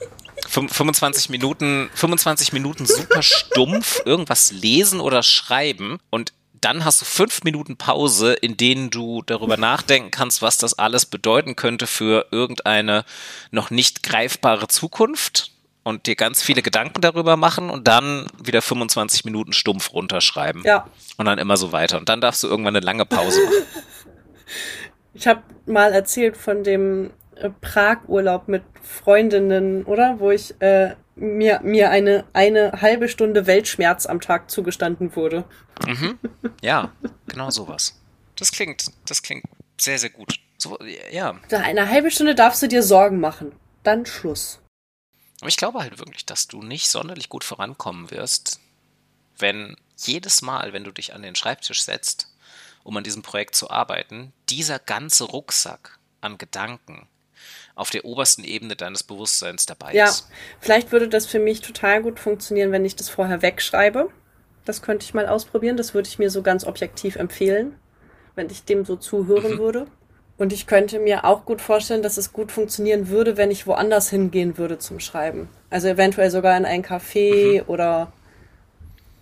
25 Minuten, 25 Minuten super stumpf irgendwas lesen oder schreiben und dann hast du fünf Minuten Pause, in denen du darüber nachdenken kannst, was das alles bedeuten könnte für irgendeine noch nicht greifbare Zukunft und dir ganz viele Gedanken darüber machen und dann wieder 25 Minuten stumpf runterschreiben. Ja. Und dann immer so weiter. Und dann darfst du irgendwann eine lange Pause machen. Ich habe mal erzählt von dem Prag-Urlaub mit Freundinnen, oder? Wo ich äh, mir, mir eine, eine halbe Stunde Weltschmerz am Tag zugestanden wurde. Mhm. Ja, genau sowas. Das klingt, das klingt sehr, sehr gut. So, ja. Nach einer halben Stunde darfst du dir Sorgen machen. Dann Schluss. Aber ich glaube halt wirklich, dass du nicht sonderlich gut vorankommen wirst, wenn jedes Mal, wenn du dich an den Schreibtisch setzt, um an diesem Projekt zu arbeiten, dieser ganze Rucksack an Gedanken auf der obersten Ebene deines Bewusstseins dabei ja, ist. Ja, vielleicht würde das für mich total gut funktionieren, wenn ich das vorher wegschreibe. Das könnte ich mal ausprobieren. Das würde ich mir so ganz objektiv empfehlen, wenn ich dem so zuhören mhm. würde. Und ich könnte mir auch gut vorstellen, dass es gut funktionieren würde, wenn ich woanders hingehen würde zum Schreiben. Also eventuell sogar in ein Café mhm. oder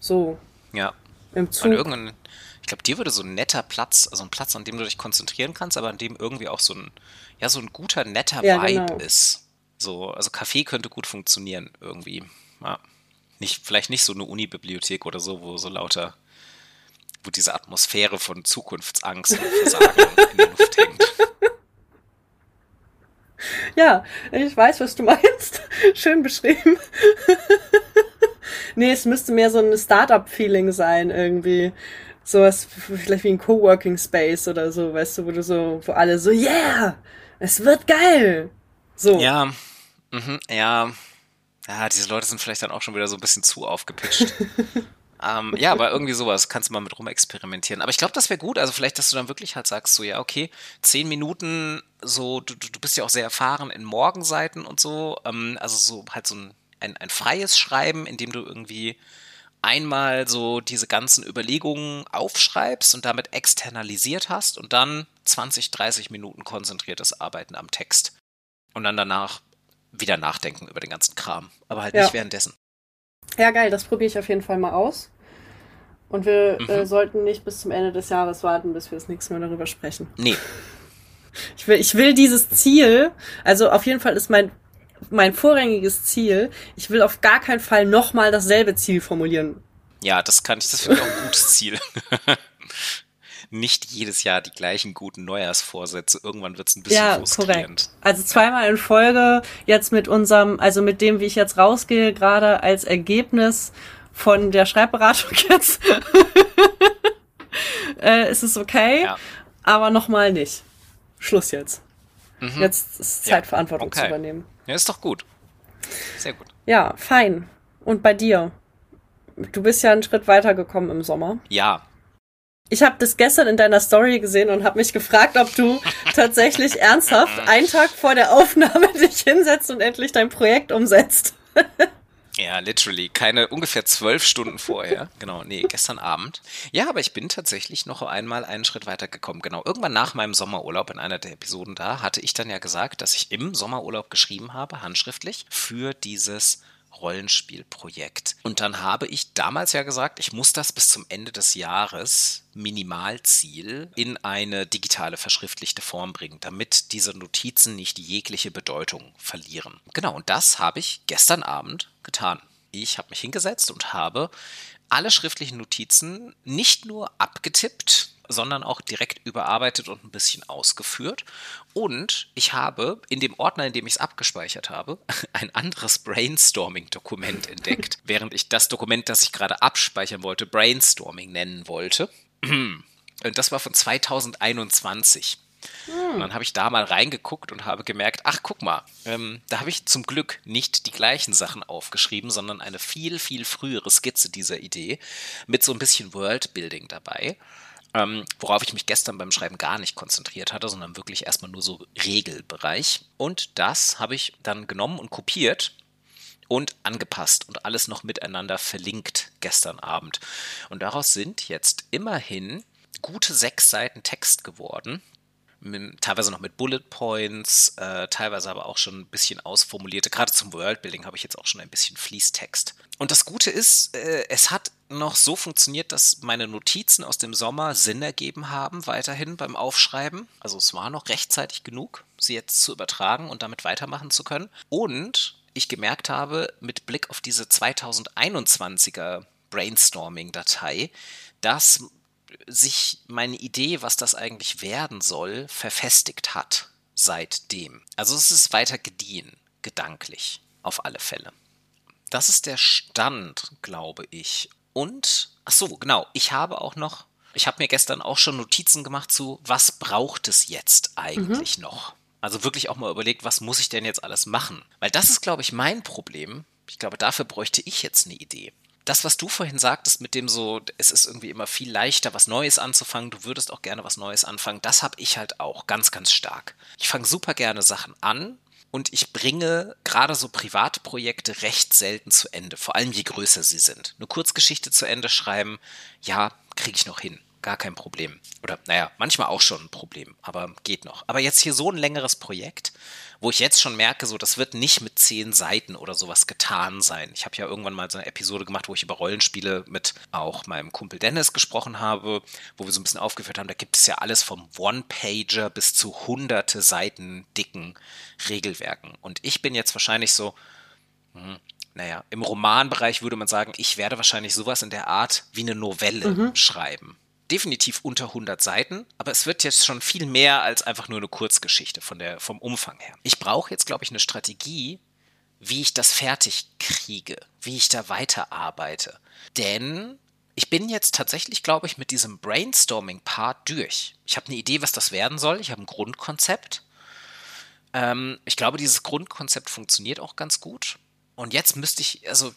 so. Ja. Im Zug. An irgendein, ich glaube, dir würde so ein netter Platz, also ein Platz, an dem du dich konzentrieren kannst, aber an dem irgendwie auch so ein, ja, so ein guter, netter ja, Vibe genau. ist. So, also Café könnte gut funktionieren irgendwie. Ja. Nicht, vielleicht nicht so eine Uni-Bibliothek oder so, wo so lauter wo diese Atmosphäre von Zukunftsangst und Versagen in der Luft hängt. Ja, ich weiß, was du meinst. Schön beschrieben. nee, es müsste mehr so ein Startup-Feeling sein, irgendwie. Sowas vielleicht wie ein Coworking Space oder so, weißt du, wo du so, wo alle so, yeah, es wird geil. So. Ja, mhm, ja. Ja, diese Leute sind vielleicht dann auch schon wieder so ein bisschen zu aufgepitcht. Ähm, ja, aber irgendwie sowas kannst du mal mit rumexperimentieren. Aber ich glaube, das wäre gut. Also vielleicht, dass du dann wirklich halt sagst, so ja, okay, zehn Minuten, so, du, du bist ja auch sehr erfahren in Morgenseiten und so. Ähm, also so halt so ein, ein, ein freies Schreiben, in dem du irgendwie einmal so diese ganzen Überlegungen aufschreibst und damit externalisiert hast und dann 20, 30 Minuten konzentriertes Arbeiten am Text. Und dann danach wieder nachdenken über den ganzen Kram. Aber halt ja. nicht währenddessen. Ja, geil, das probiere ich auf jeden Fall mal aus. Und wir mhm. äh, sollten nicht bis zum Ende des Jahres warten, bis wir das nächste Mal darüber sprechen. Nee. Ich will, ich will dieses Ziel, also auf jeden Fall ist mein, mein vorrangiges Ziel, ich will auf gar keinen Fall nochmal dasselbe Ziel formulieren. Ja, das kann ich, das finde ich auch ein gutes Ziel. nicht jedes Jahr die gleichen guten Neujahrsvorsätze. Irgendwann wird es ein bisschen ja, frustrierend. Korrekt. Also zweimal in Folge jetzt mit unserem, also mit dem, wie ich jetzt rausgehe, gerade als Ergebnis von der Schreibberatung jetzt äh, ist es okay, ja. aber nochmal nicht. Schluss jetzt. Mhm. Jetzt ist Zeit, ja. Verantwortung okay. zu übernehmen. Ja, ist doch gut. Sehr gut. Ja, fein. Und bei dir? Du bist ja einen Schritt weiter gekommen im Sommer. Ja. Ich habe das gestern in deiner Story gesehen und habe mich gefragt, ob du tatsächlich ernsthaft einen Tag vor der Aufnahme dich hinsetzt und endlich dein Projekt umsetzt. Ja, literally. Keine ungefähr zwölf Stunden vorher. Genau, nee, gestern Abend. Ja, aber ich bin tatsächlich noch einmal einen Schritt weiter gekommen. Genau, irgendwann nach meinem Sommerurlaub in einer der Episoden da hatte ich dann ja gesagt, dass ich im Sommerurlaub geschrieben habe, handschriftlich, für dieses Rollenspielprojekt. Und dann habe ich damals ja gesagt, ich muss das bis zum Ende des Jahres Minimalziel in eine digitale verschriftlichte Form bringen, damit diese Notizen nicht jegliche Bedeutung verlieren. Genau, und das habe ich gestern Abend getan. Ich habe mich hingesetzt und habe alle schriftlichen Notizen nicht nur abgetippt, sondern auch direkt überarbeitet und ein bisschen ausgeführt. Und ich habe in dem Ordner, in dem ich es abgespeichert habe, ein anderes Brainstorming-Dokument entdeckt, während ich das Dokument, das ich gerade abspeichern wollte, Brainstorming nennen wollte. Und das war von 2021. Und dann habe ich da mal reingeguckt und habe gemerkt, ach guck mal, ähm, da habe ich zum Glück nicht die gleichen Sachen aufgeschrieben, sondern eine viel, viel frühere Skizze dieser Idee mit so ein bisschen Worldbuilding dabei ähm, worauf ich mich gestern beim Schreiben gar nicht konzentriert hatte, sondern wirklich erstmal nur so Regelbereich. Und das habe ich dann genommen und kopiert und angepasst und alles noch miteinander verlinkt gestern Abend. Und daraus sind jetzt immerhin gute sechs Seiten Text geworden, teilweise noch mit Bullet Points, äh, teilweise aber auch schon ein bisschen ausformulierte. Gerade zum Worldbuilding habe ich jetzt auch schon ein bisschen Fließtext. Und das Gute ist, äh, es hat noch so funktioniert, dass meine Notizen aus dem Sommer Sinn ergeben haben, weiterhin beim Aufschreiben. Also es war noch rechtzeitig genug, sie jetzt zu übertragen und damit weitermachen zu können. Und ich gemerkt habe, mit Blick auf diese 2021er Brainstorming-Datei, dass sich meine Idee, was das eigentlich werden soll, verfestigt hat seitdem. Also es ist weiter gediehen, gedanklich, auf alle Fälle. Das ist der Stand, glaube ich. Und, ach so, genau, ich habe auch noch, ich habe mir gestern auch schon Notizen gemacht zu, was braucht es jetzt eigentlich mhm. noch? Also wirklich auch mal überlegt, was muss ich denn jetzt alles machen? Weil das ist, glaube ich, mein Problem. Ich glaube, dafür bräuchte ich jetzt eine Idee das, was du vorhin sagtest, mit dem so, es ist irgendwie immer viel leichter, was Neues anzufangen, du würdest auch gerne was Neues anfangen, das habe ich halt auch ganz, ganz stark. Ich fange super gerne Sachen an und ich bringe gerade so Privatprojekte recht selten zu Ende, vor allem je größer sie sind. Eine Kurzgeschichte zu Ende schreiben, ja, kriege ich noch hin gar kein Problem. Oder naja, manchmal auch schon ein Problem, aber geht noch. Aber jetzt hier so ein längeres Projekt, wo ich jetzt schon merke, so das wird nicht mit zehn Seiten oder sowas getan sein. Ich habe ja irgendwann mal so eine Episode gemacht, wo ich über Rollenspiele mit auch meinem Kumpel Dennis gesprochen habe, wo wir so ein bisschen aufgeführt haben, da gibt es ja alles vom One-Pager bis zu hunderte Seiten dicken Regelwerken. Und ich bin jetzt wahrscheinlich so, hm, naja, im Romanbereich würde man sagen, ich werde wahrscheinlich sowas in der Art wie eine Novelle mhm. schreiben definitiv unter 100 Seiten, aber es wird jetzt schon viel mehr als einfach nur eine Kurzgeschichte von der, vom Umfang her. Ich brauche jetzt, glaube ich, eine Strategie, wie ich das fertig kriege, wie ich da weiterarbeite. Denn ich bin jetzt tatsächlich, glaube ich, mit diesem Brainstorming-Part durch. Ich habe eine Idee, was das werden soll. Ich habe ein Grundkonzept. Ähm, ich glaube, dieses Grundkonzept funktioniert auch ganz gut. Und jetzt müsste ich, also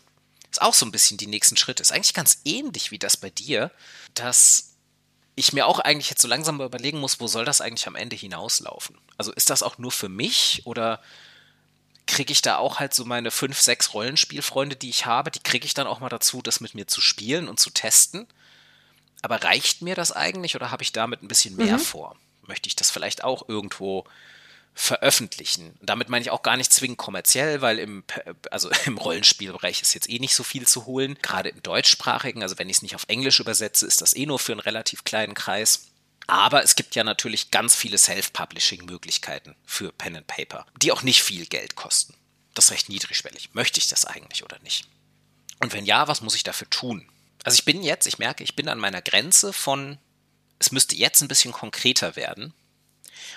ist auch so ein bisschen die nächsten Schritte. Ist eigentlich ganz ähnlich wie das bei dir, dass ich mir auch eigentlich jetzt so langsam mal überlegen muss, wo soll das eigentlich am Ende hinauslaufen? Also ist das auch nur für mich oder kriege ich da auch halt so meine fünf, sechs Rollenspielfreunde, die ich habe, die kriege ich dann auch mal dazu, das mit mir zu spielen und zu testen? Aber reicht mir das eigentlich oder habe ich damit ein bisschen mehr mhm. vor? Möchte ich das vielleicht auch irgendwo veröffentlichen. Damit meine ich auch gar nicht zwingend kommerziell, weil im, also im Rollenspielbereich ist jetzt eh nicht so viel zu holen. Gerade im deutschsprachigen, also wenn ich es nicht auf Englisch übersetze, ist das eh nur für einen relativ kleinen Kreis. Aber es gibt ja natürlich ganz viele Self-Publishing-Möglichkeiten für Pen and Paper, die auch nicht viel Geld kosten. Das ist recht niedrigschwellig. Möchte ich das eigentlich oder nicht? Und wenn ja, was muss ich dafür tun? Also ich bin jetzt, ich merke, ich bin an meiner Grenze von, es müsste jetzt ein bisschen konkreter werden,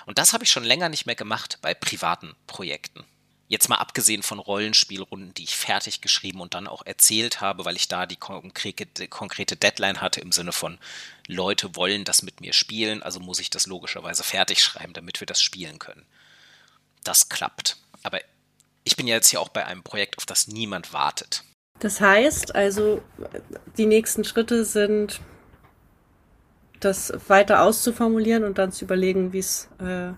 und das habe ich schon länger nicht mehr gemacht bei privaten Projekten. Jetzt mal abgesehen von Rollenspielrunden, die ich fertig geschrieben und dann auch erzählt habe, weil ich da die konkrete, Deadline hatte im Sinne von Leute wollen das mit mir spielen, also muss ich das logischerweise fertig schreiben, damit wir das spielen können. Das klappt. Aber ich bin ja jetzt hier auch bei einem Projekt, auf das niemand wartet. Das heißt also, die nächsten Schritte sind das weiter auszuformulieren und dann zu überlegen, wie es äh,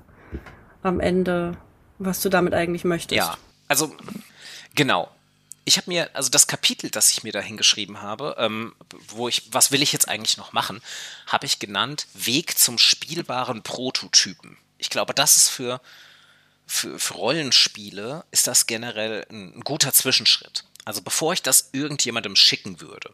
am Ende, was du damit eigentlich möchtest. Ja, also genau. Ich habe mir, also das Kapitel, das ich mir da hingeschrieben habe, ähm, wo ich, was will ich jetzt eigentlich noch machen, habe ich genannt Weg zum spielbaren Prototypen. Ich glaube, das ist für, für, für Rollenspiele, ist das generell ein, ein guter Zwischenschritt. Also bevor ich das irgendjemandem schicken würde,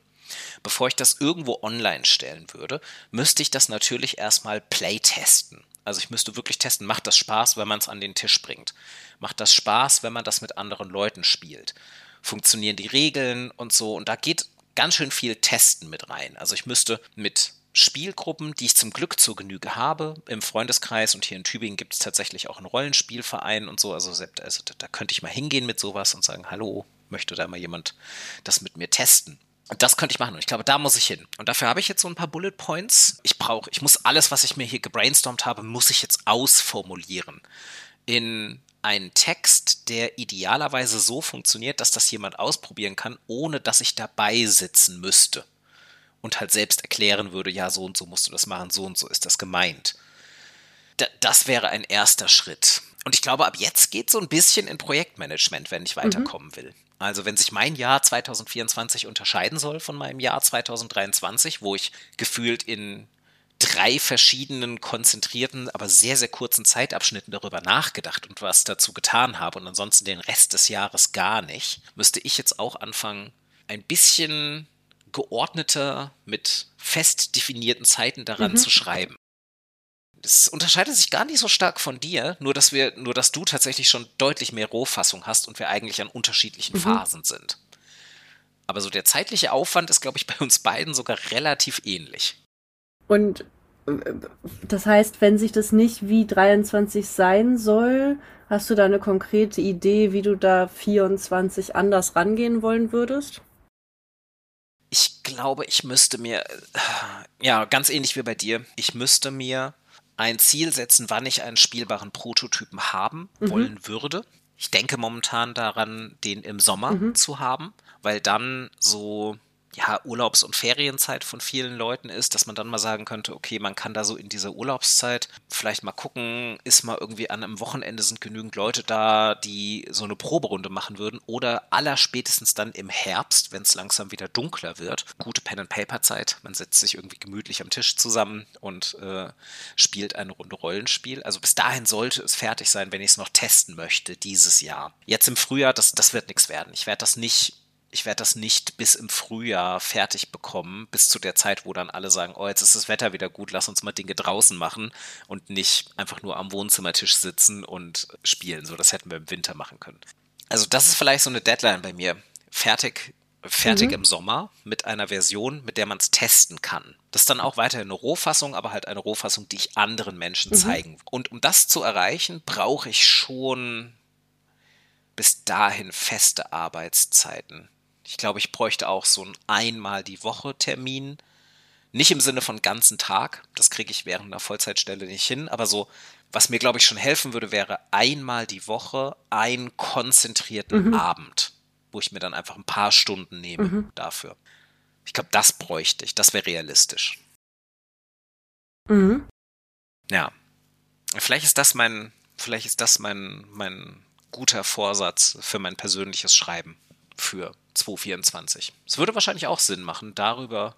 bevor ich das irgendwo online stellen würde, müsste ich das natürlich erstmal playtesten. Also ich müsste wirklich testen, macht das Spaß, wenn man es an den Tisch bringt? Macht das Spaß, wenn man das mit anderen Leuten spielt? Funktionieren die Regeln und so? Und da geht ganz schön viel Testen mit rein. Also ich müsste mit Spielgruppen, die ich zum Glück zur Genüge habe, im Freundeskreis und hier in Tübingen gibt es tatsächlich auch einen Rollenspielverein und so, also, also da könnte ich mal hingehen mit sowas und sagen, hallo, möchte da mal jemand das mit mir testen? Das könnte ich machen. Und ich glaube, da muss ich hin. Und dafür habe ich jetzt so ein paar Bullet Points. Ich brauche, ich muss alles, was ich mir hier gebrainstormt habe, muss ich jetzt ausformulieren. In einen Text, der idealerweise so funktioniert, dass das jemand ausprobieren kann, ohne dass ich dabei sitzen müsste. Und halt selbst erklären würde, ja, so und so musst du das machen, so und so ist das gemeint. D das wäre ein erster Schritt. Und ich glaube, ab jetzt geht so ein bisschen in Projektmanagement, wenn ich mhm. weiterkommen mhm. will. Also wenn sich mein Jahr 2024 unterscheiden soll von meinem Jahr 2023, wo ich gefühlt in drei verschiedenen konzentrierten, aber sehr, sehr kurzen Zeitabschnitten darüber nachgedacht und was dazu getan habe und ansonsten den Rest des Jahres gar nicht, müsste ich jetzt auch anfangen, ein bisschen geordneter mit fest definierten Zeiten daran mhm. zu schreiben das unterscheidet sich gar nicht so stark von dir, nur dass wir, nur dass du tatsächlich schon deutlich mehr Rohfassung hast und wir eigentlich an unterschiedlichen mhm. Phasen sind. Aber so der zeitliche Aufwand ist, glaube ich, bei uns beiden sogar relativ ähnlich. Und äh, das heißt, wenn sich das nicht wie 23 sein soll, hast du da eine konkrete Idee, wie du da 24 anders rangehen wollen würdest? Ich glaube, ich müsste mir, äh, ja, ganz ähnlich wie bei dir, ich müsste mir ein Ziel setzen, wann ich einen spielbaren Prototypen haben mhm. wollen würde. Ich denke momentan daran, den im Sommer mhm. zu haben, weil dann so ja, Urlaubs- und Ferienzeit von vielen Leuten ist, dass man dann mal sagen könnte, okay, man kann da so in dieser Urlaubszeit vielleicht mal gucken, ist mal irgendwie an einem Wochenende sind genügend Leute da, die so eine Proberunde machen würden oder aller spätestens dann im Herbst, wenn es langsam wieder dunkler wird, gute Pen-and-Paper-Zeit, man setzt sich irgendwie gemütlich am Tisch zusammen und äh, spielt eine Runde Rollenspiel. Also bis dahin sollte es fertig sein, wenn ich es noch testen möchte dieses Jahr. Jetzt im Frühjahr, das, das wird nichts werden. Ich werde das nicht ich werde das nicht bis im Frühjahr fertig bekommen, bis zu der Zeit, wo dann alle sagen, oh, jetzt ist das Wetter wieder gut, lass uns mal Dinge draußen machen und nicht einfach nur am Wohnzimmertisch sitzen und spielen. So, das hätten wir im Winter machen können. Also das ist vielleicht so eine Deadline bei mir. Fertig, fertig mhm. im Sommer mit einer Version, mit der man es testen kann. Das ist dann auch weiterhin eine Rohfassung, aber halt eine Rohfassung, die ich anderen Menschen mhm. zeigen. Und um das zu erreichen, brauche ich schon bis dahin feste Arbeitszeiten. Ich glaube, ich bräuchte auch so ein einmal die Woche Termin. Nicht im Sinne von ganzen Tag, das kriege ich während einer Vollzeitstelle nicht hin, aber so, was mir, glaube ich, schon helfen würde, wäre einmal die Woche einen konzentrierten mhm. Abend, wo ich mir dann einfach ein paar Stunden nehme mhm. dafür. Ich glaube, das bräuchte ich, das wäre realistisch. Mhm. Ja. Vielleicht ist das mein, vielleicht ist das mein, mein guter Vorsatz für mein persönliches Schreiben für 2024. Es würde wahrscheinlich auch Sinn machen, darüber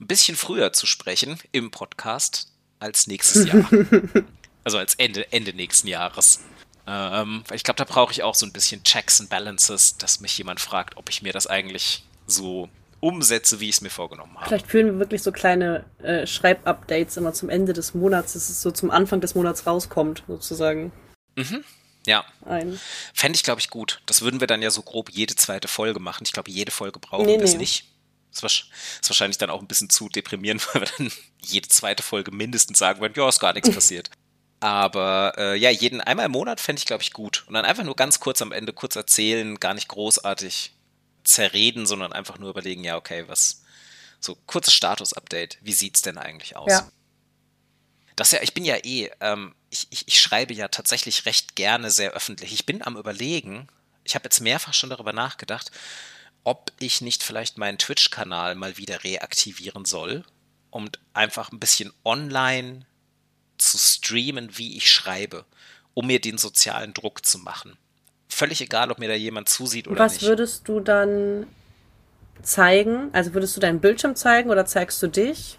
ein bisschen früher zu sprechen im Podcast als nächstes Jahr. also als Ende, Ende nächsten Jahres. Ähm, ich glaube, da brauche ich auch so ein bisschen Checks and Balances, dass mich jemand fragt, ob ich mir das eigentlich so umsetze, wie ich es mir vorgenommen habe. Vielleicht führen wir wirklich so kleine äh, Schreibupdates immer zum Ende des Monats, dass es so zum Anfang des Monats rauskommt, sozusagen. Mhm. Ja. Ein. Fände ich, glaube ich, gut. Das würden wir dann ja so grob jede zweite Folge machen. Ich glaube, jede Folge brauchen nee, wir das nee. nicht. Das ist wahrscheinlich dann auch ein bisschen zu deprimierend, weil wir dann jede zweite Folge mindestens sagen würden, ja, ist gar nichts passiert. Aber äh, ja, jeden einmal im Monat fände ich, glaube ich, gut. Und dann einfach nur ganz kurz am Ende kurz erzählen, gar nicht großartig zerreden, sondern einfach nur überlegen, ja, okay, was, so kurzes Status-Update, wie sieht's denn eigentlich aus? Ja. Das ja, ich bin ja eh, ähm, ich, ich, ich schreibe ja tatsächlich recht gerne sehr öffentlich. Ich bin am Überlegen, ich habe jetzt mehrfach schon darüber nachgedacht, ob ich nicht vielleicht meinen Twitch-Kanal mal wieder reaktivieren soll, um einfach ein bisschen online zu streamen, wie ich schreibe, um mir den sozialen Druck zu machen. Völlig egal, ob mir da jemand zusieht oder Was nicht. Was würdest du dann zeigen? Also würdest du deinen Bildschirm zeigen oder zeigst du dich?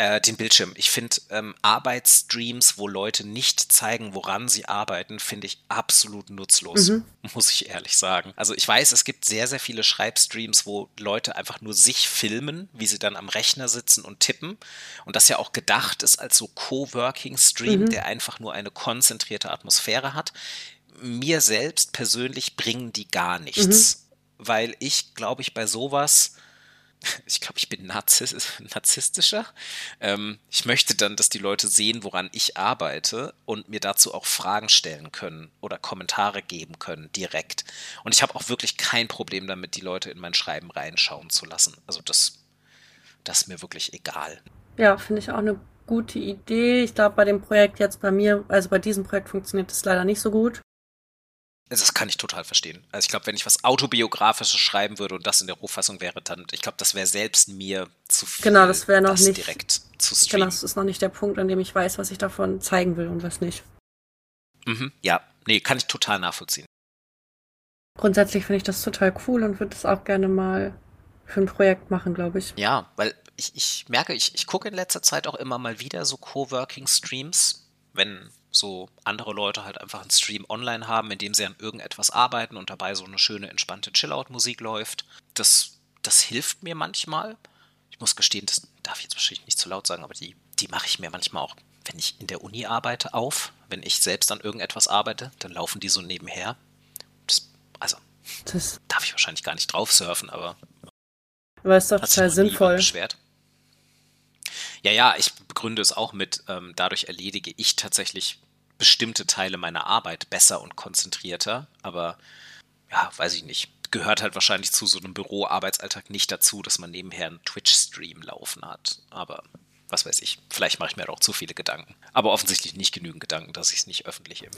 Äh, den Bildschirm. Ich finde ähm, Arbeitsstreams, wo Leute nicht zeigen, woran sie arbeiten, finde ich absolut nutzlos, mhm. muss ich ehrlich sagen. Also ich weiß, es gibt sehr, sehr viele Schreibstreams, wo Leute einfach nur sich filmen, wie sie dann am Rechner sitzen und tippen. Und das ja auch gedacht ist als so Coworking-Stream, mhm. der einfach nur eine konzentrierte Atmosphäre hat. Mir selbst persönlich bringen die gar nichts, mhm. weil ich, glaube ich, bei sowas ich glaube, ich bin Narziss narzisstischer. Ähm, ich möchte dann, dass die Leute sehen, woran ich arbeite und mir dazu auch Fragen stellen können oder Kommentare geben können direkt. Und ich habe auch wirklich kein Problem damit, die Leute in mein Schreiben reinschauen zu lassen. Also das, das ist mir wirklich egal. Ja, finde ich auch eine gute Idee. Ich glaube, bei dem Projekt jetzt bei mir, also bei diesem Projekt funktioniert es leider nicht so gut. Das kann ich total verstehen. Also ich glaube, wenn ich was Autobiografisches schreiben würde und das in der Rohfassung wäre, dann, ich glaube, das wäre selbst mir zu viel. Genau, das wäre noch das nicht direkt zu streamen. Genau, das ist noch nicht der Punkt, an dem ich weiß, was ich davon zeigen will und was nicht. Mhm, ja, nee, kann ich total nachvollziehen. Grundsätzlich finde ich das total cool und würde es auch gerne mal für ein Projekt machen, glaube ich. Ja, weil ich, ich merke, ich, ich gucke in letzter Zeit auch immer mal wieder so Coworking-Streams, wenn so andere Leute halt einfach einen Stream online haben, in dem sie an irgendetwas arbeiten und dabei so eine schöne, entspannte Chill-Out-Musik läuft. Das, das hilft mir manchmal. Ich muss gestehen, das darf ich jetzt wahrscheinlich nicht zu laut sagen, aber die, die mache ich mir manchmal auch, wenn ich in der Uni arbeite, auf. Wenn ich selbst an irgendetwas arbeite, dann laufen die so nebenher. Das, also, das darf ich wahrscheinlich gar nicht drauf surfen, aber. Aber ist doch total sinnvoll. Beschwert. Ja, ja, ich begründe es auch mit, ähm, dadurch erledige ich tatsächlich bestimmte Teile meiner Arbeit besser und konzentrierter, aber ja, weiß ich nicht. Gehört halt wahrscheinlich zu so einem Büroarbeitsalltag nicht dazu, dass man nebenher einen Twitch-Stream laufen hat. Aber was weiß ich, vielleicht mache ich mir auch zu viele Gedanken. Aber offensichtlich nicht genügend Gedanken, dass ich es nicht öffentlich im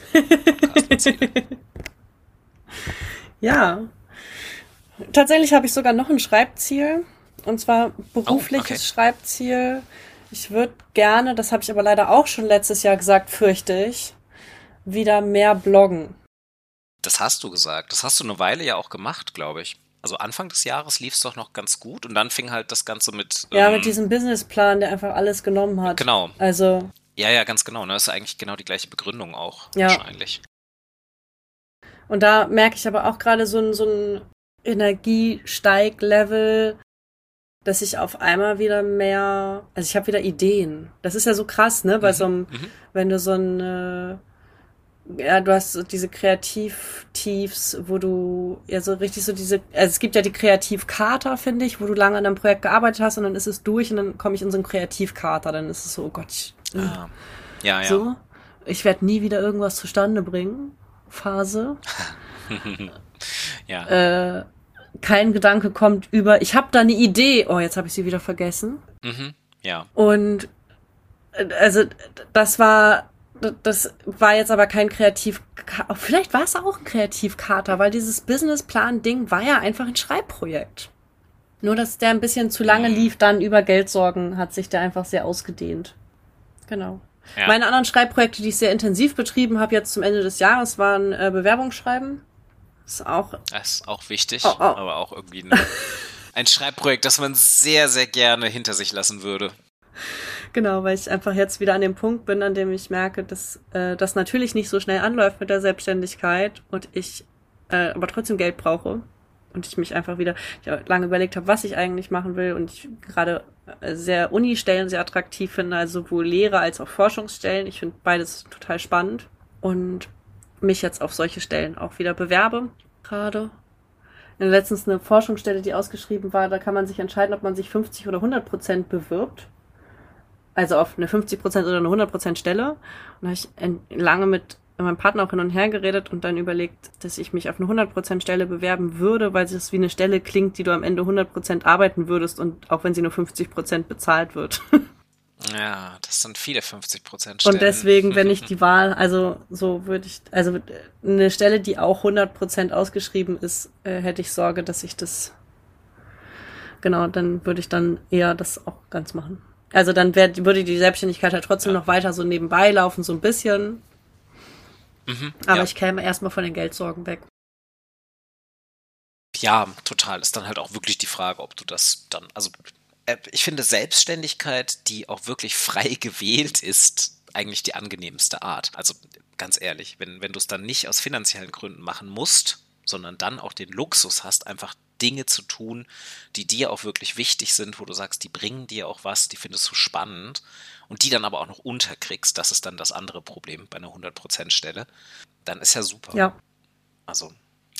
Podcast erzähle. Ja. Tatsächlich habe ich sogar noch ein Schreibziel. Und zwar berufliches oh, okay. Schreibziel. Ich würde gerne, das habe ich aber leider auch schon letztes Jahr gesagt, fürchte ich, wieder mehr bloggen. Das hast du gesagt. Das hast du eine Weile ja auch gemacht, glaube ich. Also Anfang des Jahres lief es doch noch ganz gut und dann fing halt das Ganze mit. Ja, ähm, mit diesem Businessplan, der einfach alles genommen hat. Genau. Also. Ja, ja, ganz genau. Ne? Das ist eigentlich genau die gleiche Begründung auch ja. wahrscheinlich. Und da merke ich aber auch gerade so ein, so ein Energiesteiglevel, dass ich auf einmal wieder mehr, also ich habe wieder Ideen. Das ist ja so krass, ne? Bei mhm. so einem, mhm. wenn du so ein, äh, ja, du hast so diese Kreativtiefs, wo du ja so richtig so diese, also es gibt ja die Kreativkater, finde ich, wo du lange an einem Projekt gearbeitet hast und dann ist es durch und dann komme ich in so einen Kreativkater, dann ist es so, oh Gott. Ich, ah. Ja, ja. So, ich werde nie wieder irgendwas zustande bringen. Phase. ja. Äh, kein Gedanke kommt über, ich habe da eine Idee. Oh, jetzt habe ich sie wieder vergessen. Mhm, ja. Und äh, also das war das war jetzt aber kein Kreativ vielleicht war es auch ein Kreativkater, weil dieses Businessplan Ding war ja einfach ein Schreibprojekt. Nur dass der ein bisschen zu lange mhm. lief, dann über Geldsorgen hat sich der einfach sehr ausgedehnt. Genau. Ja. Meine anderen Schreibprojekte, die ich sehr intensiv betrieben habe jetzt zum Ende des Jahres, waren äh, Bewerbungsschreiben ist auch. Das ist auch wichtig, oh, oh. aber auch irgendwie eine, ein Schreibprojekt, das man sehr, sehr gerne hinter sich lassen würde. Genau, weil ich einfach jetzt wieder an dem Punkt bin, an dem ich merke, dass äh, das natürlich nicht so schnell anläuft mit der Selbstständigkeit und ich äh, aber trotzdem Geld brauche und ich mich einfach wieder ich lange überlegt habe, was ich eigentlich machen will und ich gerade äh, sehr Uni-Stellen sehr attraktiv finde, also sowohl Lehre als auch Forschungsstellen. Ich finde beides total spannend und mich jetzt auf solche Stellen auch wieder bewerbe. Gerade. Letztens eine Forschungsstelle, die ausgeschrieben war, da kann man sich entscheiden, ob man sich 50 oder 100 Prozent bewirbt. Also auf eine 50 Prozent oder eine 100 Prozent Stelle. Und da habe ich lange mit meinem Partner auch hin und her geredet und dann überlegt, dass ich mich auf eine 100 Prozent Stelle bewerben würde, weil es wie eine Stelle klingt, die du am Ende 100 Prozent arbeiten würdest und auch wenn sie nur 50 Prozent bezahlt wird. Ja, das sind viele 50 Prozent Und deswegen, wenn ich die Wahl, also so würde ich, also eine Stelle, die auch 100 Prozent ausgeschrieben ist, äh, hätte ich Sorge, dass ich das, genau, dann würde ich dann eher das auch ganz machen. Also dann wär, würde die Selbstständigkeit halt trotzdem ja. noch weiter so nebenbei laufen, so ein bisschen. Mhm, Aber ja. ich käme erstmal von den Geldsorgen weg. Ja, total. Ist dann halt auch wirklich die Frage, ob du das dann, also ich finde Selbstständigkeit, die auch wirklich frei gewählt ist, eigentlich die angenehmste Art. Also ganz ehrlich, wenn, wenn du es dann nicht aus finanziellen Gründen machen musst, sondern dann auch den Luxus hast, einfach Dinge zu tun, die dir auch wirklich wichtig sind, wo du sagst, die bringen dir auch was, die findest du spannend und die dann aber auch noch unterkriegst, das ist dann das andere Problem bei einer 100%-Stelle, dann ist ja super. Ja. Also,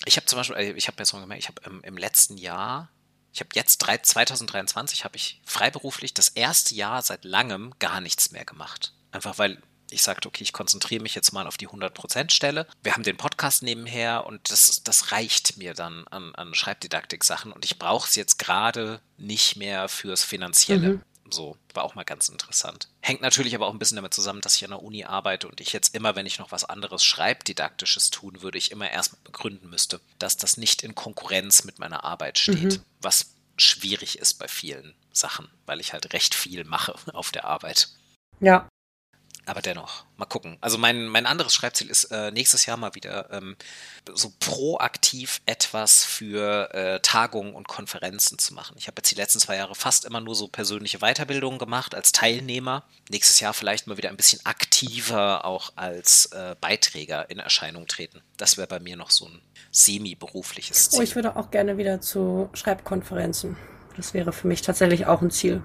ich habe zum Beispiel, äh, ich habe jetzt mal gemerkt, ich habe im, im letzten Jahr ich habe jetzt 2023 habe ich freiberuflich das erste Jahr seit langem gar nichts mehr gemacht. Einfach weil ich sagte, okay, ich konzentriere mich jetzt mal auf die 100% Stelle. Wir haben den Podcast nebenher und das, das reicht mir dann an, an Schreibdidaktik-Sachen und ich brauche es jetzt gerade nicht mehr fürs Finanzielle. Mhm. So, war auch mal ganz interessant. Hängt natürlich aber auch ein bisschen damit zusammen, dass ich an der Uni arbeite und ich jetzt immer, wenn ich noch was anderes Schreibdidaktisches tun würde, ich immer erstmal begründen müsste, dass das nicht in Konkurrenz mit meiner Arbeit steht. Mhm. Was schwierig ist bei vielen Sachen, weil ich halt recht viel mache auf der Arbeit. Ja, aber dennoch, mal gucken. Also mein, mein anderes Schreibziel ist äh, nächstes Jahr mal wieder ähm, so proaktiv etwas für äh, Tagungen und Konferenzen zu machen. Ich habe jetzt die letzten zwei Jahre fast immer nur so persönliche Weiterbildungen gemacht als Teilnehmer. Nächstes Jahr vielleicht mal wieder ein bisschen aktiver auch als äh, Beiträger in Erscheinung treten. Das wäre bei mir noch so ein semi-berufliches Ziel. Oh, ich würde auch gerne wieder zu Schreibkonferenzen. Das wäre für mich tatsächlich auch ein Ziel.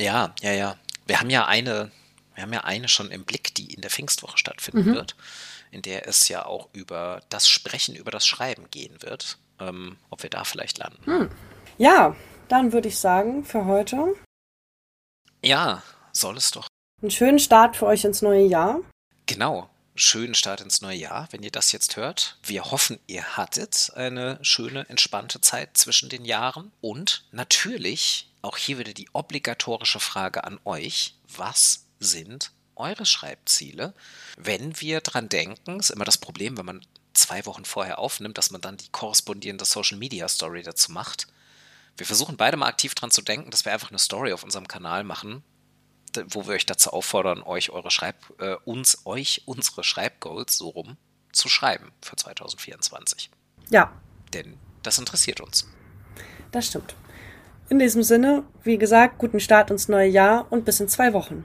Ja, ja, ja. Wir haben ja eine wir haben ja eine schon im Blick, die in der Pfingstwoche stattfinden mhm. wird, in der es ja auch über das Sprechen, über das Schreiben gehen wird. Ähm, ob wir da vielleicht landen. Hm. Ja, dann würde ich sagen, für heute. Ja, soll es doch. Einen schönen Start für euch ins neue Jahr. Genau, schönen Start ins neue Jahr, wenn ihr das jetzt hört. Wir hoffen, ihr hattet eine schöne, entspannte Zeit zwischen den Jahren. Und natürlich, auch hier wieder die obligatorische Frage an euch, was sind eure Schreibziele? Wenn wir dran denken, ist immer das Problem, wenn man zwei Wochen vorher aufnimmt, dass man dann die korrespondierende Social Media Story dazu macht. Wir versuchen beide mal aktiv dran zu denken, dass wir einfach eine Story auf unserem Kanal machen, wo wir euch dazu auffordern, euch eure Schreib, äh, uns, euch unsere Schreibgoals so rum zu schreiben für 2024. Ja. Denn das interessiert uns. Das stimmt. In diesem Sinne, wie gesagt, guten Start ins neue Jahr und bis in zwei Wochen.